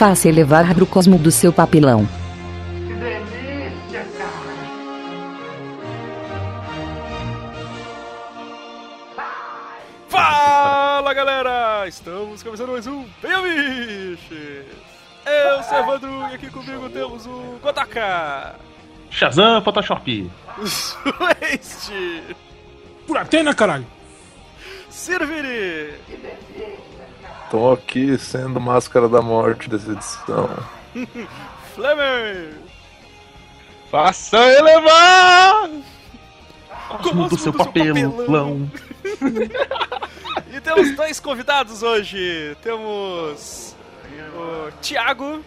Faça elevar o cosmo do seu papilão. Que delícia, cara! Fala galera! Estamos começando mais um Biches! Eu sou o Evandro e aqui comigo temos o Godaka, Shazam Photoshop. Sueste, Por Atena, caralho! Sirviri, Tô aqui sendo máscara da morte dessa edição. Flamer, Faça elevar! Cosmo do seu papelão. papelão. e temos dois convidados hoje. Temos o Thiago,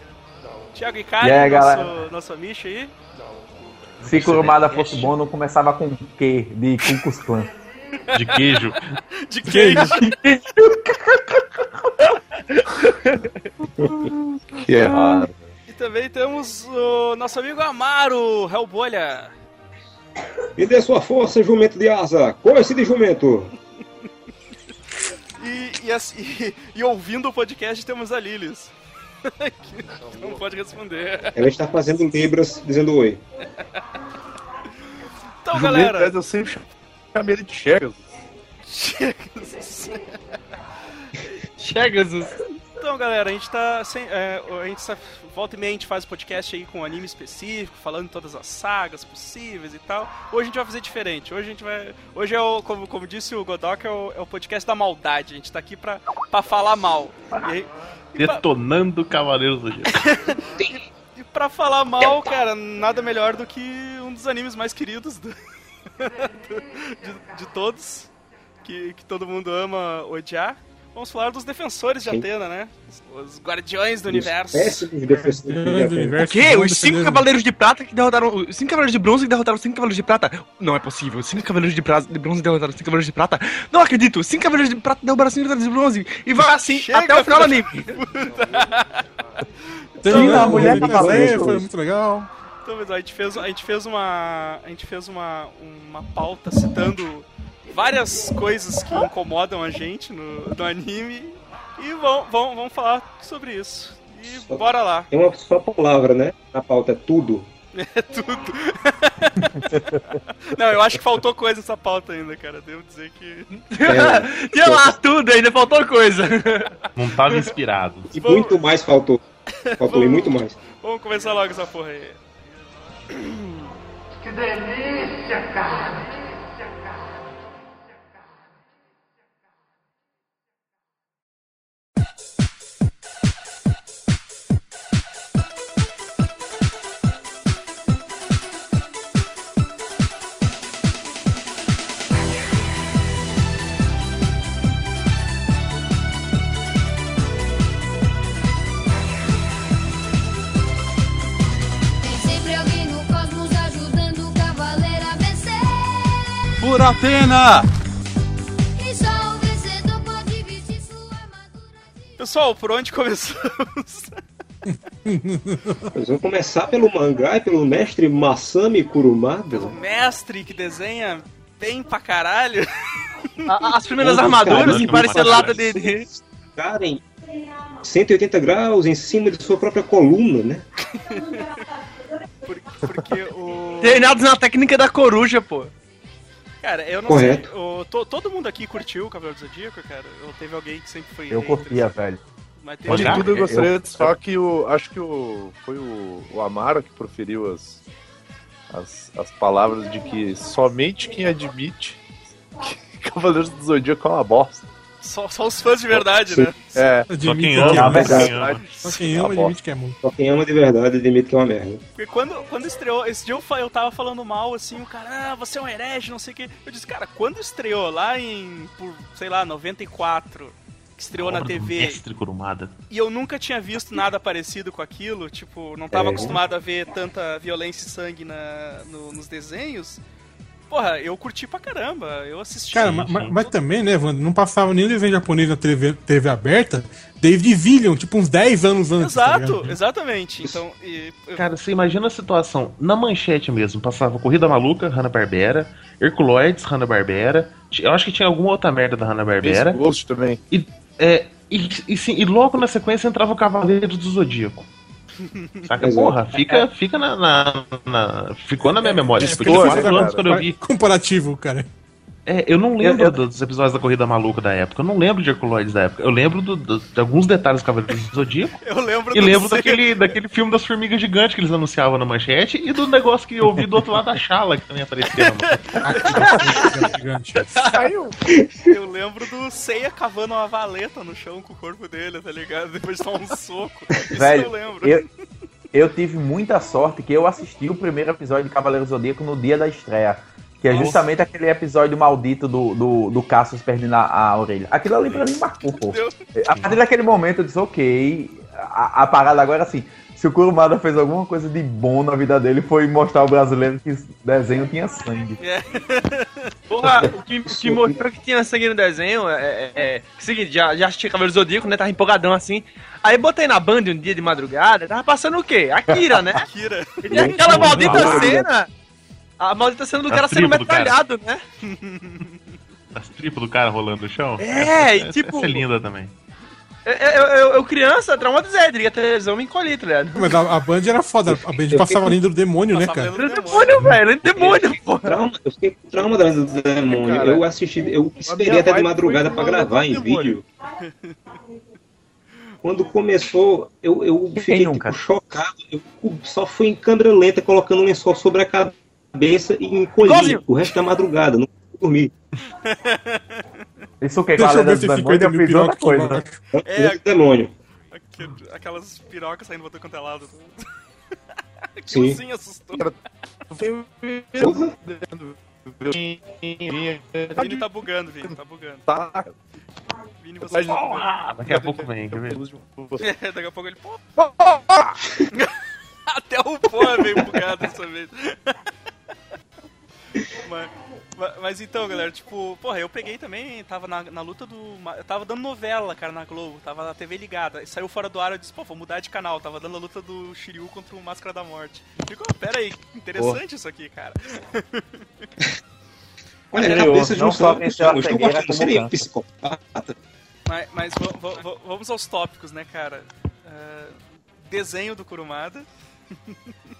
Thiago Icari, E aí, nosso, galera? nosso amicho aí. Se Kurumada fosse bom, não começava com Q de Ku Klux Klan. De queijo. De queijo. Que é raro. E também temos o nosso amigo Amaro, Hellbolha. Me dê sua força, jumento de asa! Coice de jumento! E, e, assim- e- e ouvindo o podcast temos a Lilis. que não pode responder. Ela está fazendo libras dizendo oi. Então, Jumento, galera. eu sempre chamei ele de Chegas. Chega, Então, galera, a gente tá sem. é, a gente tá, volta e meia a gente faz o podcast aí com um anime específico, falando todas as sagas possíveis e tal. Hoje a gente vai fazer diferente. Hoje a gente vai. Hoje é o, como, como disse o Godok, é o, é o podcast da maldade. A gente tá aqui pra, pra falar mal. E, e pra, Detonando Cavaleiros do Gelo. e pra falar mal, cara, nada melhor do que um dos animes mais queridos do- do- de, de todos. Que, que todo mundo ama odiar. Vamos falar dos defensores de Sim. Atena, né? Os, guardiões do Os universo. Péssimos defensores de Atena. O quê? Os cinco cavaleiros de prata que derrotaram. Os cinco cavaleiros de bronze que derrotaram os cinco cavaleiros de prata? Não é possível. Os cinco cavaleiros de, pra... de bronze derrotaram os cinco cavaleiros de prata? Não acredito. Os cinco cavaleiros de prata derrotaram os cinco cavaleiros de bronze. E vai assim Chega, até o final do anime. Terminou, a mulher cavaleiro. defender, foi muito legal. Então, mas a gente fez, a gente fez uma, a gente fez uma, uma pauta citando várias coisas que incomodam a gente no, no anime e vamos, vamos, vamos falar sobre isso. E bora lá. Tem uma só palavra, né? Na pauta é tudo. É tudo. Não, eu acho que faltou coisa nessa pauta ainda, cara. Devo dizer que. É, Tinha lá tudo, ainda faltou coisa. Não tava inspirado. e muito mais faltou. Faltou e muito mais. Vamos começar logo essa porra aí. Que delícia, cara! Armadura de Pessoal, por onde começamos? Nós vamos começar pelo mangá e pelo mestre Masami Kurumada. Pelo mestre que desenha bem pra caralho. As primeiras armaduras que parecem lata de. Ficarem 180 graus em cima de sua própria coluna, né? Por- Porque o. Treinados na técnica da coruja, pô. Cara, eu não Correto. sei. o- to- todo mundo aqui curtiu o Cavaleiro do Zodíaco, cara? Ou teve alguém que sempre foi. Eu hater? curtia, velho. Mas De teve... Já? tudo eu Eu- gostaria de falar que o. Acho que o. Foi o, o Amaro que proferiu as, as, as palavras de que somente quem admite que Cavaleiros do Zodíaco é uma bosta. Só, só os fãs de verdade, né? É. Só quem que ama, é. Quem ama. Só quem ama admite que é muito. Só quem ama de verdade admite que é uma merda. Porque quando, quando estreou, esse dia eu, tava falando mal, assim, o cara, ah, você é um herege, não sei o quê. Eu disse, cara, quando estreou lá em, por, sei lá, 94, que estreou na TV, Mestre Kurumada. e eu nunca tinha visto nada parecido com aquilo, tipo, não tava É. acostumado a ver tanta violência e sangue na, no- nos desenhos. Porra, eu curti pra caramba, eu assisti. Cara, ma- ma- mas, também, né, Wanda, não passava nenhum desenho japonês na TV, TV aberta desde Villian, tipo uns 10 anos antes. tá Exato, ligado? exatamente. Então, e, eu- Cara, você imagina a situação. Na manchete mesmo, passava Corrida Maluca, Hanna-Barbera, Herculoides, Hanna-Barbera. Eu acho que tinha alguma outra merda da Hanna-Barbera. Ghost também. É, e, e, sim, e logo na sequência entrava o Cavaleiro do Zodíaco. Saca? Exato. Porra, fica, fica na, na- na- Ficou na minha memória. Tipo, Ficou, tinha quatro né, anos cara? quando eu vi. Comparativo, cara. É, eu não lembro Eu- eu- dos episódios da Corrida Maluca da época. Eu não lembro de Herculoides da época. Eu lembro do- do- de alguns detalhes do Cavaleiro do Zodíaco. Eu lembro E do lembro daquele, daquele filme das formigas gigantes que eles anunciavam na manchete e do negócio que eu ouvi do outro lado da chala, que também. Gigante. Saiu. Eu lembro do Seiya cavando uma valeta no chão com o corpo dele, tá ligado? Depois de tomar um soco. Isso Velho, eu lembro. eu, eu tive muita sorte que eu assisti o primeiro episódio de Cavaleiro Zodíaco no dia da estreia. Que é Nossa. justamente aquele episódio maldito do, do, do Cassius perdendo a, a orelha. Aquilo ali pra mim marcou, pô. Deu- A partir daquele momento eu disse, ok, a, a parada agora assim, se o Kurumada fez alguma coisa de bom na vida dele foi mostrar ao brasileiro que desenho tinha sangue. Porra, o que, o que mostrou que tinha sangue no desenho é. é, é o seguinte, já, já assisti Cavaleiro Zodíaco, né? Tava empolgadão assim. Aí botei na Band um dia de madrugada, tava passando o quê? Akira, né? Akira. E aquela maldita cena. A maldita cena do A cara sendo tribo do cara. metralhado, né? As tripas do cara rolando no chão. É, e Essa- tipo- Essa é linda também. Eu, eu, eu, eu criança, traumatizei, liga a televisão, me encolhi, tá ligado? Mas a, a Band era foda. A Band passava lendo do demônio, né, cara? é demônio. velho, é demônio, pô. Trauma, eu fiquei com trauma da do demônio. Cara, eu assisti, eu esperei até de madrugada pra gravar em do vídeo. Quando começou, eu, eu fiquei tipo, chocado. Eu só fui em câmera lenta, colocando um lençol sobre a cabeça e encolhi Igualzinho. o resto da madrugada. Não dormir. Isso o que? Deixa eu ver Cavaleiro se do fica Demônio, eu 8 mil fiz outra coisa. É. É, demônio. Aquelas pirocas saindo botando quanto é lado. Sim. Aquilo sim assustou. Porra. Vini tá bugando, Vini, tá bugando. Tá. Vini, você tá bugando. Ah, daqui a pouco vem, quer ver? É, daqui a pouco ele. Pô. Até o pó veio bugado dessa vez. Mas, mas- então, galera, tipo, porra, eu peguei também, tava na, na luta do. ma- Eu tava dando novela, cara, na Globo, tava na TV ligada. E saiu fora do ar, eu disse, pô, vou mudar de canal. Tava dando a luta do Shiryu contra o Máscara da Morte. Ficou, pera aí, interessante isso aqui, cara. Olha, a Eu cabeça de não um a Eu estou gostando. Seria um psicopata. Mas, mas vamos aos tópicos, né, cara? Ah, desenho do Kurumada.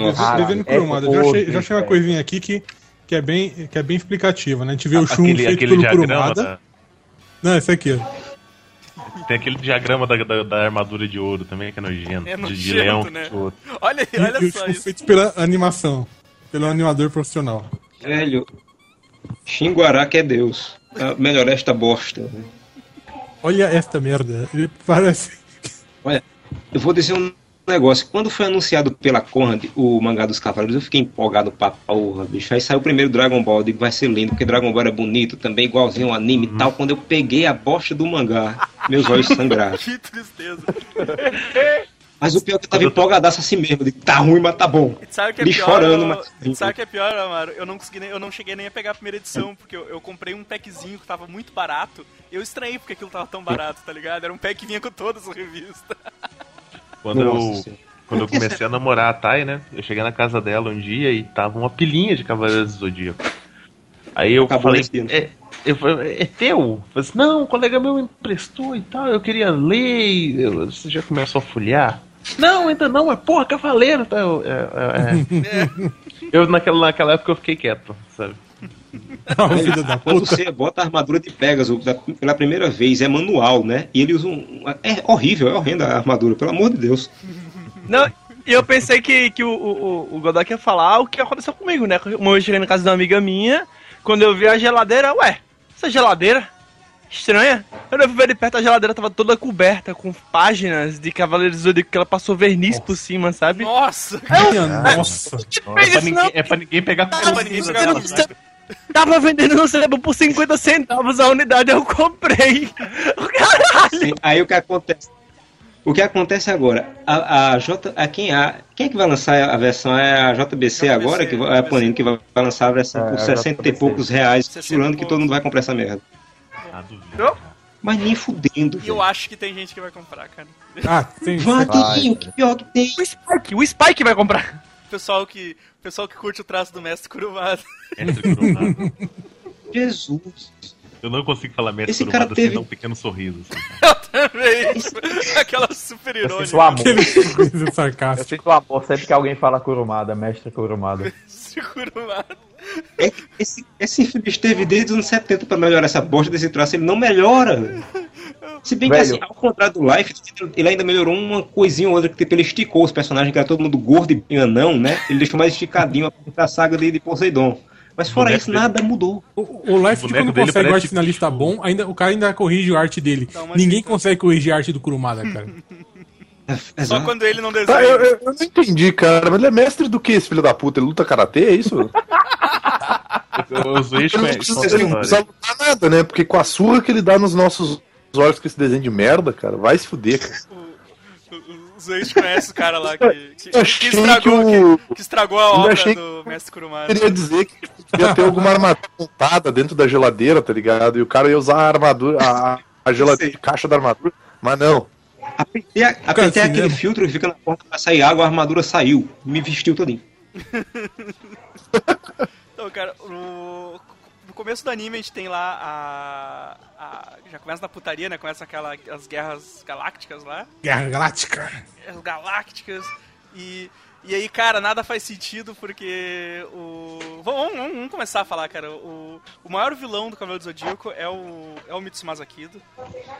Ó, Devendo é. Já achei, já achei uma coisinha aqui que, que, é bem, que é bem explicativa, né? A gente vê o Shun Aquele, feito aquele pelo diagrama. Kurumada. da- Não, esse aqui, ó. tem aquele diagrama da, da, da armadura de ouro também, que é nojento. É de, de nojento, leão. né? ouro. Olha, olha e só isso. feito pela animação. Pelo animador profissional. Velho, Xinguará que é Deus. Ah, melhor esta bosta. Olha esta merda. Ele parece. Eu vou dizer um negócio. Quando foi anunciado pela Conrad o mangá dos Cavaleiros, eu fiquei empolgado pra porra, bicho. Aí saiu o primeiro Dragon Ball, eu digo, vai ser lindo, porque Dragon Ball era bonito, também igualzinho ao anime e tal. Quando eu peguei a bosta do mangá, meus olhos sangraram. Que tristeza. Mas o pior é que eu tava empolgadaço assim mesmo. Digo, tá ruim, mas tá bom. Sabe o que é Me pior? chorando, eu- mas- Sabe o que é pior, Amaro? Eu não consegui nem, eu não cheguei nem a pegar a primeira edição, porque eu, eu comprei um packzinho que tava muito barato. Eu estranhei porque aquilo tava tão barato, tá ligado? Era um pack que vinha com todas as revistas. Quando Nossa eu, quando eu comecei a namorar a Thay, né? Eu cheguei na casa dela um dia e tava uma pilinha de Cavaleiros do Zodíaco. Aí eu Acabou falei, é, eu falei, é teu? Eu falei assim, não, um colega meu emprestou e tal, eu queria ler. eu- Você já começou a folhear? Não, ainda não, é porra, Cavaleiro. Tá? Eu, é, é, é. eu naquela, naquela época eu fiquei quieto, sabe? Ó, filho da Quando puta. você bota a armadura de Pegasus pela primeira vez, é manual, né? E ele usa um. É horrível, é horrenda a armadura, pelo amor de Deus. Não, e eu pensei que, que o, o, o Godok ia falar o que aconteceu comigo, né? Uma vez eu cheguei na casa de uma amiga minha, quando eu vi a geladeira, ué, essa geladeira? Estranha. Quando eu fui ver de perto, a geladeira tava toda coberta com páginas de Cavaleiros do Zodíaco que ela passou verniz por cima, sabe? Nossa! Minha nossa. Não É fez pra, isso, ninguém, não. é pra ninguém pegar É pra ninguém pegar Não? Tava vendendo no sebo por 50 centavos a unidade, eu comprei. Caralho! Sim, Aí o que acontece? O que acontece agora? A, a J, a quem a quem é que vai lançar a versão é a JBC, agora que vai, é a Panini que vai lançar a versão É, por a 60 e JBC. poucos reais, 60 jurando que todo mundo vai comprar essa merda. Ah, duvido. Mas nem fudendo. E eu acho que tem gente que vai comprar, cara. Ah, tem. Vai, tem, o que pior que tem. O Spike, o Spike vai comprar. Pessoal que, pessoal que curte o traço do mestre Kurumada. Mestre Kurumada. Jesus. Eu não consigo falar mestre Esse Kurumada cara teve- sem dar um pequeno sorriso. Assim. Eu também. Aquela super Eu irônica. sinto o amor. Aquele sorriso Eu sarcástico. sinto o amor sempre que alguém fala Kurumada, mestre Kurumada. Kurumada. É, esse, esse infeliz teve desde os anos 70 pra melhorar essa bosta desse traço, ele não melhora. Se bem Velho. que, assim, ao contrário do Life, ele ainda melhorou uma coisinha ou outra, que tipo, ele esticou os personagens, que era todo mundo gordo e anão, né? Ele deixou mais esticadinho a saga de, de Poseidon. Mas fora isso, dele- nada mudou. O, o Life, O quando boneco dele consegue o arte finalista bom, ainda, o cara ainda corrige a arte dele. Uma Ninguém dica. consegue corrigir a arte do Kurumada, cara. Só Exato. quando ele não Tá, desenha. eu, eu- eu não entendi, cara. Mas ele é mestre do que, esse filho da puta? Ele luta karatê, é isso? Os eixos Ele não é precisa, ele não precisa lutar nada, né? Porque com a surra que ele dá nos nossos olhos com esse desenho de merda, cara, vai se fuder, cara. Os ex conhecem o cara lá que, que, que estragou, que o- que, que estragou a obra achei do Mestre Kurumada. Eu queria dizer que podia ter alguma armadura montada dentro da geladeira, tá ligado? E o cara ia usar a armadura, a, a geladeira, a caixa da armadura, mas não. Apertei, a- apertei assim, aquele né? filtro que fica na porta pra sair água, a armadura saiu. Me vestiu todinho. Então, cara, no, no começo do anime a gente tem lá a, a- Já começa na putaria, né? Começa aquela, as guerras galácticas lá. Guerra Galáctica. Guerras galácticas. E, e aí, cara, nada faz sentido porque o. Vamos, vamos- vamos começar a falar, cara. O, o maior vilão do Cavaleiro do Zodíaco é o, é o Mitsumasa Kido.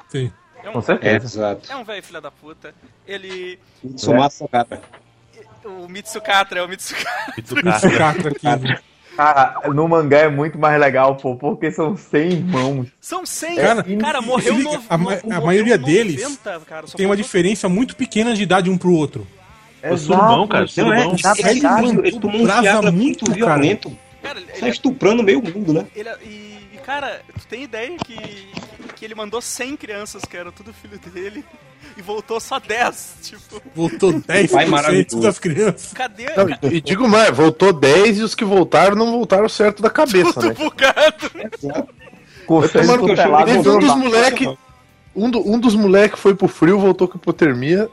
Sim. É um, Com certeza. exato. é um velho filho da puta. Ele. Sumassa, cara. O Mitsukatra é o Mitsukatra. Mitsukatra aqui. Cara, no mangá é muito mais legal, pô, porque são 100 irmãos. São 100, Cara, cara, morreu no, a ma- no- a morreu maioria 90, deles cara, só Tem uma diferença muito pequena de idade um pro outro. O surubão, cara. Não é, surubão. esse Ele cara, mandou ele tomou um Viagra muito, violento. Cara, ele, Tá estuprando meio mundo, né? ele- e, e, cara, tu tem ideia que, que ele mandou 100 crianças, que era tudo filho dele, e voltou só 10, tipo, Voltou 10% Pai maravilhoso. das crianças. cadê? Não, e, digo mais, voltou 10 e os que voltaram não voltaram certo da cabeça, Tudo né? bugado. Teve um dos bar. moleque. Um, do- um dos moleque foi pro frio, voltou com hipotermia.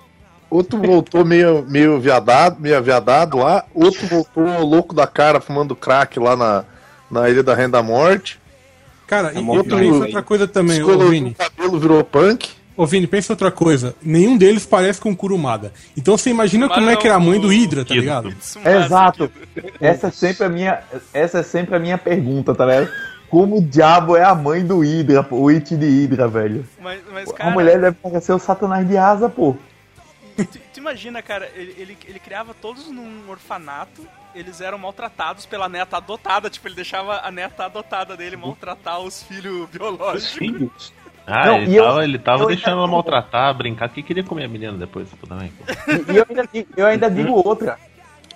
Outro voltou meio, meio viadado, meio viadado lá. Outro voltou louco da cara, fumando crack lá na, na Ilha da Renda Morte. Cara, e Tá e pensa aí. outra coisa também, ô Descolorou Vini. o cabelo, virou punk. Ô Vini, pensa outra coisa. Nenhum deles parece com o Kurumada. Então você imagina Mas como é que era a mãe do Hydra, tá ligado? Exato. Essa é sempre a minha, essa é sempre a minha pergunta, tá ligado? Como o diabo é a mãe do Hydra, pô, o It de Hydra, velho? Mas, mas a cara, mulher deve parecer o Satanás de asa, pô. tu, tu imagina, cara, ele, ele, ele criava todos num orfanato, eles eram maltratados pela neta adotada, tipo, ele deixava a neta adotada dele maltratar os filhos biológicos. Filhos. Ah, Não, ele, e eu- tava, ele tava deixando ainda- ela maltratar, brincar, porque queria comer a menina depois também. pô. E, e eu, ainda digo, eu ainda digo outra.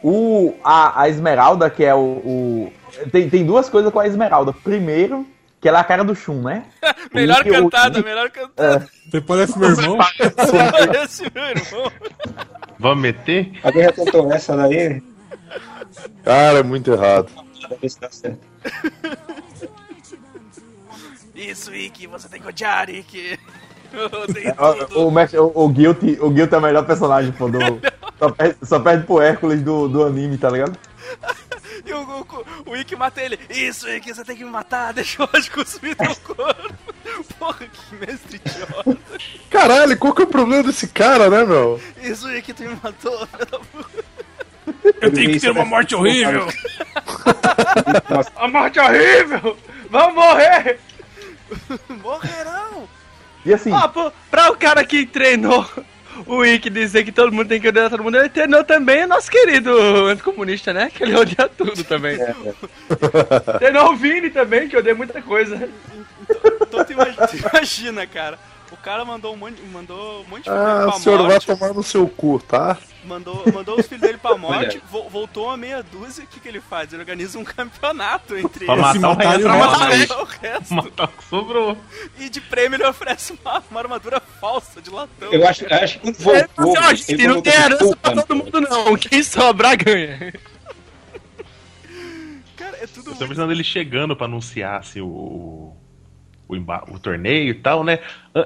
O, a, a Esmeralda, que é o. o- tem, tem duas coisas com a Esmeralda. Primeiro, que ela é a cara do Shun, né? melhor cantada, melhor cantada. Você parece meu irmão. Esse meu irmão. Vamos meter? Alguém já tentou essa daí? Cara, é muito errado. Pra ver se dá certo. Isso, Ikki, você tem que odiar, Ikki. Odeio É. O, o, o, Guilty, o Guilty é o melhor personagem, pô. Do, só, perde, só perde pro Hércules do, do anime, tá ligado? E o, o, o Ikki mata ele. Isso, Ikki, você tem que me matar. Deixa eu cuspir teu corpo. Porra, que mestre idiota. Caralho, qual que é o problema desse cara, né, meu? Isso, Ikki, tu me matou, da puta. Eu tenho que ter uma morte horrível. A morte é horrível! Vamos morrer! Morrerão. E assim, Ah, pô, pra o cara que treinou o Wiki dizer que todo mundo tem que odiar todo mundo, ele treinou também o nosso querido anticomunista, né? Que ele odia tudo também. treinou o Vini também, que odeia muita coisa. Então tu imagina, tu imagina, cara. O cara mandou um monte, mandou um monte de filho Ah, dele o pra senhor vai morte. tomar no seu cu, tá? Mandou, mandou os filhos dele pra morte, vo- voltou uma meia dúzia. O que, que ele faz? Ele organiza um campeonato entre Pra eles. se matar o o Pra matar o resto. matar o o que sobrou. E de prêmio ele oferece uma, uma armadura falsa de latão. Eu acho, eu acho que quando Ele voltou. falou assim, ó, gente, não tem herança pra todo mundo não, quem sobrar ganha. Cara, é tudo Eu tô imaginando ele chegando pra anunciar assim, o, o, o torneio e tal, né?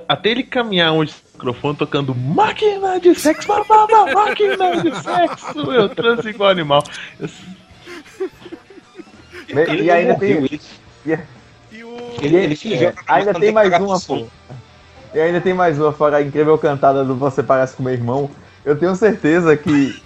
Até ele caminhar onde o microfone tocando máquina de sexo, má, má, má, máquina de sexo, eu transo igual animal. Eu- me- e ainda tem. e- E o... Ele, ele fingiu. É, ainda tem mais uma, pô. E ainda tem mais uma, fora a incrível cantada do Você Parece com Meu Irmão. Eu tenho certeza que,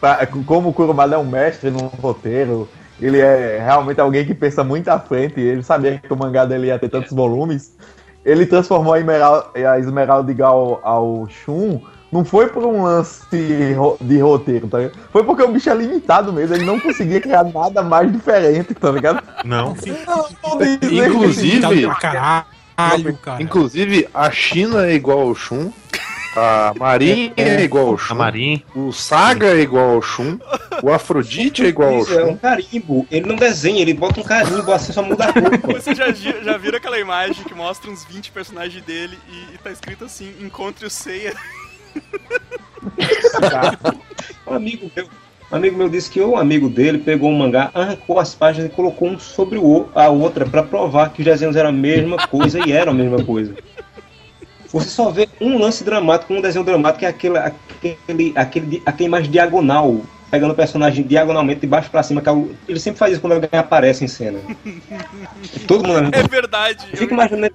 pra- como o Kurumada é um mestre no roteiro, ele é realmente alguém que pensa muito à frente, e ele sabia que o mangá dele ia ter tantos volumes. Ele transformou a Esmeralda, a Esmeralda igual ao Shun. Não foi por um lance de roteiro, tá ligado? Foi porque o bicho é limitado mesmo, ele não conseguia criar nada mais diferente, tá ligado? Não. Não Inclusive, Pra caralho, cara. inclusive, a China é igual ao Shun. A Marin é igual ao A Shun. Marin. O Saga é igual ao Shun. O Afrodite é igual ao Isso é um Shun. carimbo. Ele não desenha, ele bota um carimbo assim, só muda a roupa. Você já, já viram aquela imagem que mostra uns 20 personagens dele e, e tá escrito assim: Encontre o Seiya. Um amigo meu, um amigo meu disse que um amigo dele pegou um mangá, arrancou as páginas e colocou um sobre o, a outra pra provar que os desenhos eram a mesma coisa e eram a mesma coisa. Você só vê um lance dramático, um desenho dramático, que é aquele, aquele, aquele, aquele imagem diagonal, pegando o personagem diagonalmente de baixo pra cima. Que é o- ele sempre faz isso quando alguém aparece em cena. Todo mundo É verdade. eu fico imaginando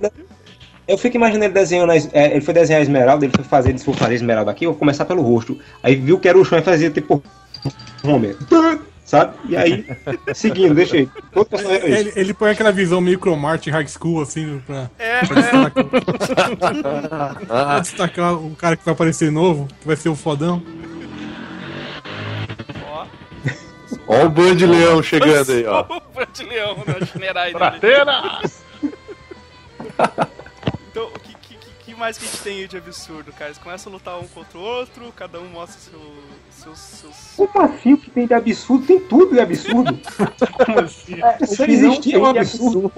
eu fico imaginando ele desenhando. é, ele foi desenhar a esmeralda, ele foi fazer, ele foi fazer esmeralda aqui, eu vou começar pelo rosto. Aí viu que era o chão e fazia tipo. Homer. Sabe? E aí, seguindo, deixa aí. Personagem é Ele, ele põe aquela visão meio Cromart high school, assim, pra, É, pra destacar, pra destacar o cara que vai aparecer novo, que vai ser o fodão. ó. Ó o Band Leão chegando aí, ó. O Brand Leão, né? Dele. Prateira! mais que a gente tem aí de absurdo, cara? Eles começam a lutar um contra o outro, cada um mostra seu, seus, seus. Como assim o que tem de absurdo? Tem tudo de absurdo. Como assim? Se existir é um absurdo.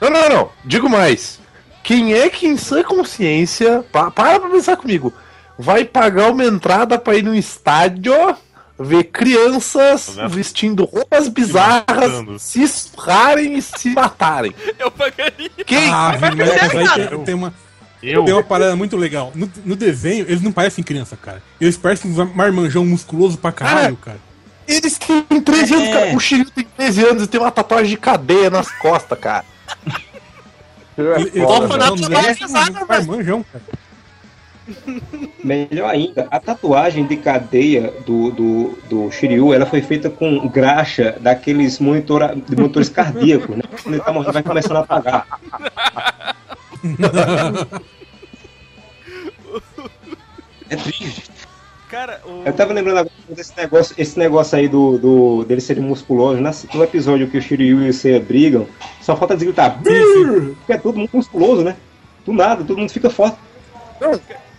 Não, não, não. Digo mais. Quem é que em sã consciência. pa- para pra pensar comigo. Vai pagar uma entrada pra ir no estádio ver crianças vestindo roupas bizarras se esfurrarem e se matarem. Eu pagaria. Quem? Ah, aí cara. tem, tem uma, Eu. tem uma parada muito legal. No, no desenho, eles não parecem criança, cara. Eles parecem um marmanjão musculoso pra caralho, cara. Eles têm 13 anos, É. cara. O Shiryu tem 13 anos e tem uma tatuagem de cadeia nas costas, cara. Ele, ele, foda, não, né? desenho é um marmanjão, cara. Melhor ainda, a tatuagem de cadeia do, do, do Shiryu, ela foi feita com graxa daqueles monitora, de monitores cardíacos, né? Quando ele tá morrendo, vai começando a apagar. É triste. Cara, o. Eu tava lembrando agora desse negócio, esse negócio aí do, do dele serem musculosos. No episódio que o Shiryu e o Seiya brigam, só falta desgritar. "Brrr", Porque é todo mundo musculoso, né? Do nada, todo mundo fica forte.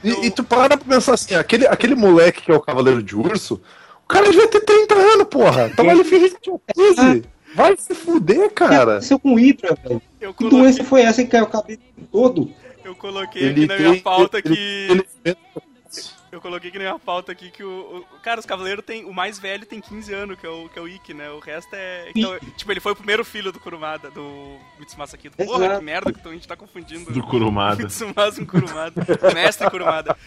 E, e tu para pra pensar assim, aquele, aquele moleque que é o Cavaleiro de Urso, o cara devia ter 30 anos, porra. Tava ali fingindo que tinha 15. Vai se fuder, cara. aconteceu com o Hydra, velho? Que doença foi essa que caiu o cabelo todo? eu coloquei aqui na minha pauta que. ele- Eu coloquei aqui na minha pauta aqui que o. o- cara, os cavaleiros tem. O mais velho tem 15 anos, que é o, que é o Ikki, né? O resto é. Então, tipo, ele foi o primeiro filho do Kurumada, do Mitsumasa Kido. Porra, Exato. que merda que a gente tá confundindo. Do Kurumada. Mitsumasa com Kurumada. Mestre Kurumada.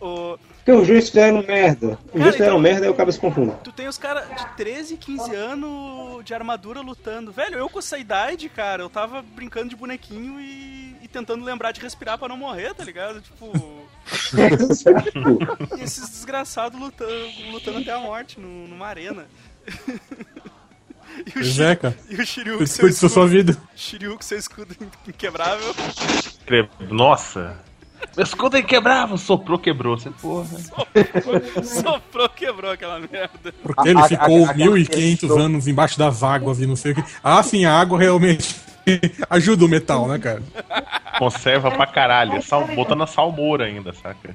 O, Porque os dois fizeram merda. Os Cara, dois fizeram então- merda e eu acabo se confundindo. tu tem os caras de 13, 15 anos de armadura lutando. Velho, eu com essa idade, cara, eu tava brincando de bonequinho e, e tentando lembrar de respirar pra não morrer, tá ligado? Tipo. E esses desgraçados lutando, lutando até a morte no, numa arena. e, o cara. e o Shiryu com seu desperdiçou sua escudo, vida. Shiryu com seu escudo inquebrável. Nossa. Meu escudo aí quebrava, soprou, quebrou. Você, porra. Soprou, quebrou aquela merda. Porque ele ficou a- a- 1500 a- anos embaixo das águas e não sei o que. Ah, sim, a água realmente ajuda o metal, né, cara? Conserva pra caralho. Sal, botando a salmoura ainda, saca?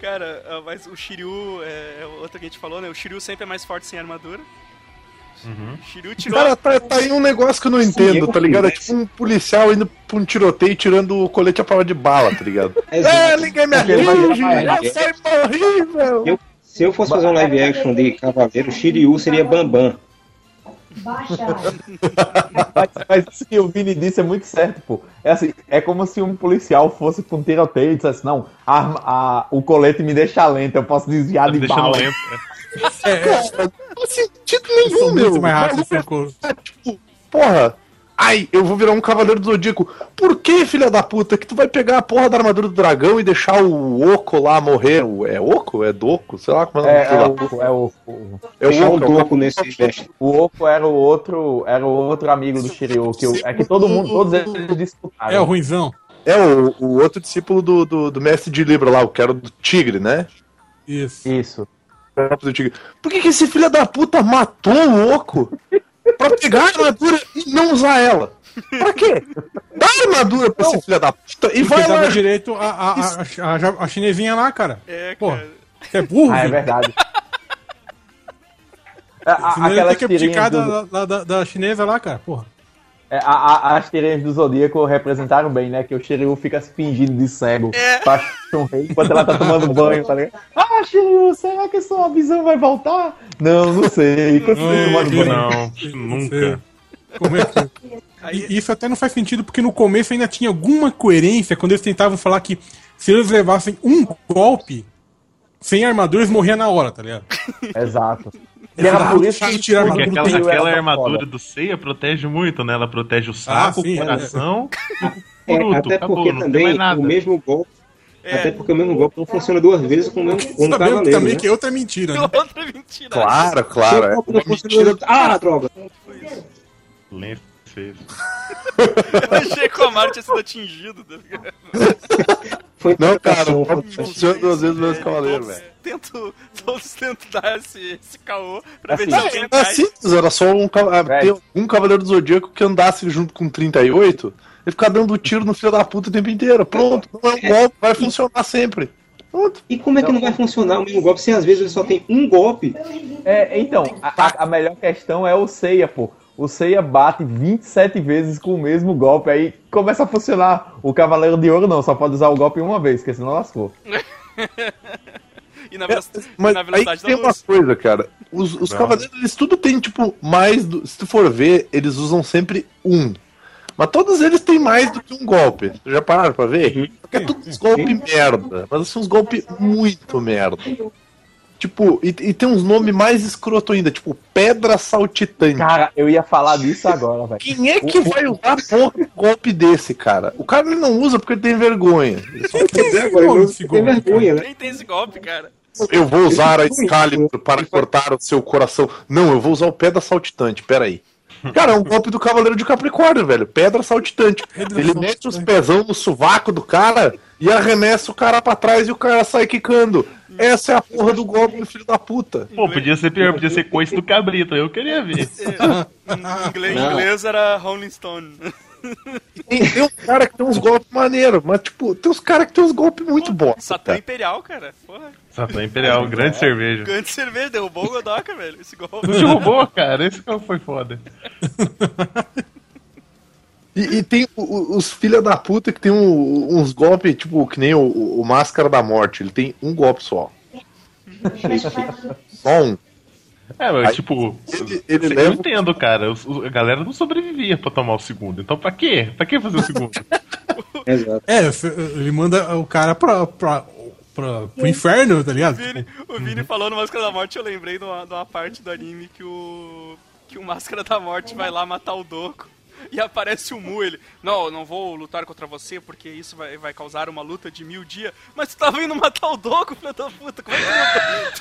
Cara, ah, mas o Shiryu, é, é outra que a gente falou, né? O Shiryu sempre é mais forte sem armadura. Uhum. Cara, tá, tá aí um negócio que eu não entendo, eu tá ligado? É tipo um policial indo pra um tiroteio tirando o colete à prova de bala, tá ligado? é, ninguém me atinge, eu sou horrível. Eu- Se eu fosse fazer um live action de Cavaleiro, Shiryu seria Bambam. Mas, mas o que o Vini disse é muito certo, pô. É assim, é como se um policial fosse pra um tiroteio e dissesse, não, a a- o colete me deixa lento, eu posso desviar Tá de me deixando bala. lento. né? faz sentido Eu nenhum, meu. mais rápido Maluco é tipo, porra. Ai, eu vou virar um cavaleiro do Zodíaco. Por que, filha da puta, que tu vai pegar a porra da armadura do dragão e deixar o Oco lá morrer? O- É Oco? É Doco? Sei lá como é o É, nome é dele lá. o, é o, o, É o Oco, é o toco nesse o Oco era o outro, era o outro amigo do Shiryu, que o- é que todo mundo, todos eles disputaram. É o ruinzão. É o, o outro discípulo do, do, do mestre de Libra lá, o que era do Tigre, né? Isso. Isso. Do Tigre. Por que, que esse filho da puta matou o Oco pra pegar a armadura e não usar ela? Pra quê? Dá a armadura pra esse filho da puta e Porque vai lá. direito a, a, a, a, a chinesinha lá, cara. É, Pô, cara. você é burro, Ah, é verdade. A- a- tem que abdicar tirinhas da, do, da, da, da chinesa lá, cara. Porra. É, a- a- as tirinhas do Zodíaco representaram bem, né? Que o Shiryu fica se fingindo de cego É. pra um rei enquanto ela tá tomando banho, tá ligado? Ah, Shiryu, será que sua visão vai voltar? Não, não sei. Tomando banho. Não, nunca. Como é que... E isso até não faz sentido, porque no começo ainda tinha alguma coerência quando eles tentavam falar que se eles levassem um golpe sem armadura, eles morriam na hora, tá ligado? Exato. E era por isso tirar a Porque aquela, aquela armadura do Seiya protege muito, né? Ela protege o saco, sim, o coração e É, o bruto. até Acabou, porque tem também o mesmo golpe. É. Até porque o mesmo golpe não funciona duas vezes com o mesmo com um cavaleiro. também né? que é outra mentira, né? Outra mentira. Claro, claro. É não mentira. Ah, droga! Lento fez. Eu achei que o Amaro tinha sido atingido, tá Não, cara, funciona duas vezes o mesmo É, cavaleiro, velho. Tento, todos tentam dar esse, esse caô pra ver Assim, se Ah, alguém era cai. simples, era só um, ter um Cavaleiro do Zodíaco que andasse junto com 38 e ficar dando tiro no filho da puta o tempo inteiro. Pronto, não é um golpe, vai funcionar sempre. Pronto. E como é que não vai funcionar o mesmo golpe se às vezes ele só tem um golpe? É, então, a, a- a melhor questão é o Seiya, pô. O Seiya bate 27 vezes com o mesmo golpe, aí começa a funcionar. O Cavaleiro de Ouro não, só pode usar o golpe uma vez, porque senão lascou. E na, velo- Mas na aí velocidade da tem uma luz. coisa, cara. Os, os cavaleiros, eles tudo tem, tipo, mais do. Se tu for ver, eles usam sempre um. Mas todos eles têm mais do que um golpe. Vocês Já pararam pra ver? Porque é tudo uns golpes merda. Mas são uns golpes muito merda. Tipo, e, e tem uns nomes mais escroto ainda, tipo, Pedra Saltitante. Cara, eu ia falar disso agora, velho. Quem é que vai usar porra um golpe desse, cara? O cara ele não usa porque ele tem vergonha. Ele só Como ele esse tem golpe, vergonha, né? Quem tem esse golpe, cara? Eu vou usar a Excalibur para cortar o seu coração. Não, eu vou usar o Pedra Saltitante, peraí. Cara, é um golpe do Cavaleiro de Capricórnio, velho. Pedra Saltitante. Pedra Ele saltitante. mete os pezão no sovaco do cara e arremessa o cara pra trás e o cara sai quicando. Essa é a porra do golpe do filho da puta. Pô, podia ser pior, podia ser coice do cabrito, eu queria ver. Em inglês, em inglês era Rolling Stone. Tem, tem um cara que tem uns golpes maneiros, mas tipo, tem uns caras que tem uns golpes muito bons. Satã Imperial, cara. Porra. Satã Imperial, grande cerveja. Grande cerveja, derrubou o Godoka, velho. Esse golpe. Derrubou, cara. Esse cara foi foda. E, e tem os filha da puta que tem um- uns golpes, tipo, que nem o, o Máscara da Morte. Ele tem um golpe só. Só um. É, mas Aí, tipo, ele- ele eu leva- entendo, cara. a galera não sobrevivia pra tomar o segundo. Então pra quê? Pra que fazer o segundo? Exato. É, ele manda o cara pra, pra, pra, pro inferno, tá ligado? Vini, o Vini falou no Máscara da Morte, eu lembrei de uma, de uma parte do anime que o. que o Máscara da Morte vai lá matar o Doku. E aparece o Mu, ele. Não, eu não vou lutar contra você porque isso vai, vai causar uma luta de mil dias. Mas tu tava indo matar o Doku, filho da puta. Como é que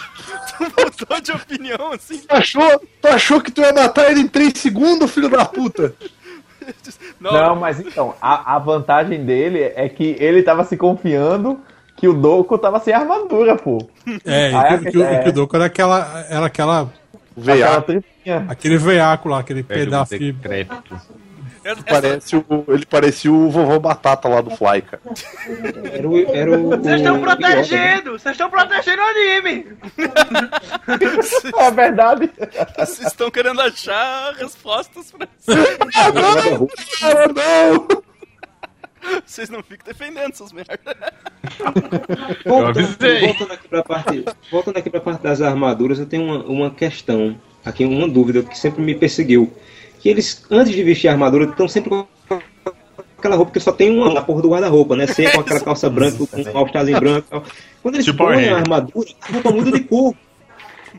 tu mudou, tu mudou de opinião assim? Tu achou, tu achou que tu ia matar ele em 3 segundos, filho da puta? Não, mas então, a, a vantagem dele é que ele tava se confiando que o Doku tava sem armadura, pô. É, e que, que, o- é. que o Doku era aquela. Era aquela. Tripinha. Aquele veaco lá, aquele pedaço de. decrépito. Essa- parece o, ele parecia o vovô Batata lá do Fly, cara. Era o. Era o Vocês estão né? protegendo! Vocês estão protegendo o anime! É verdade. Vocês estão querendo achar respostas pra isso. Cara, não! Vocês não ficam defendendo seus merda. Eu Voltando, voltando aqui pra parte, voltando aqui pra parte das armaduras, eu tenho uma, uma questão, aqui uma dúvida que sempre me perseguiu. Que eles, antes de vestir a armadura, estão sempre com aquela roupa que só tem uma na porra do guarda-roupa, né? Sempre com aquela calça branca, com um all branco e tal. Quando eles Tipo põem a armadura, a roupa muda de cor.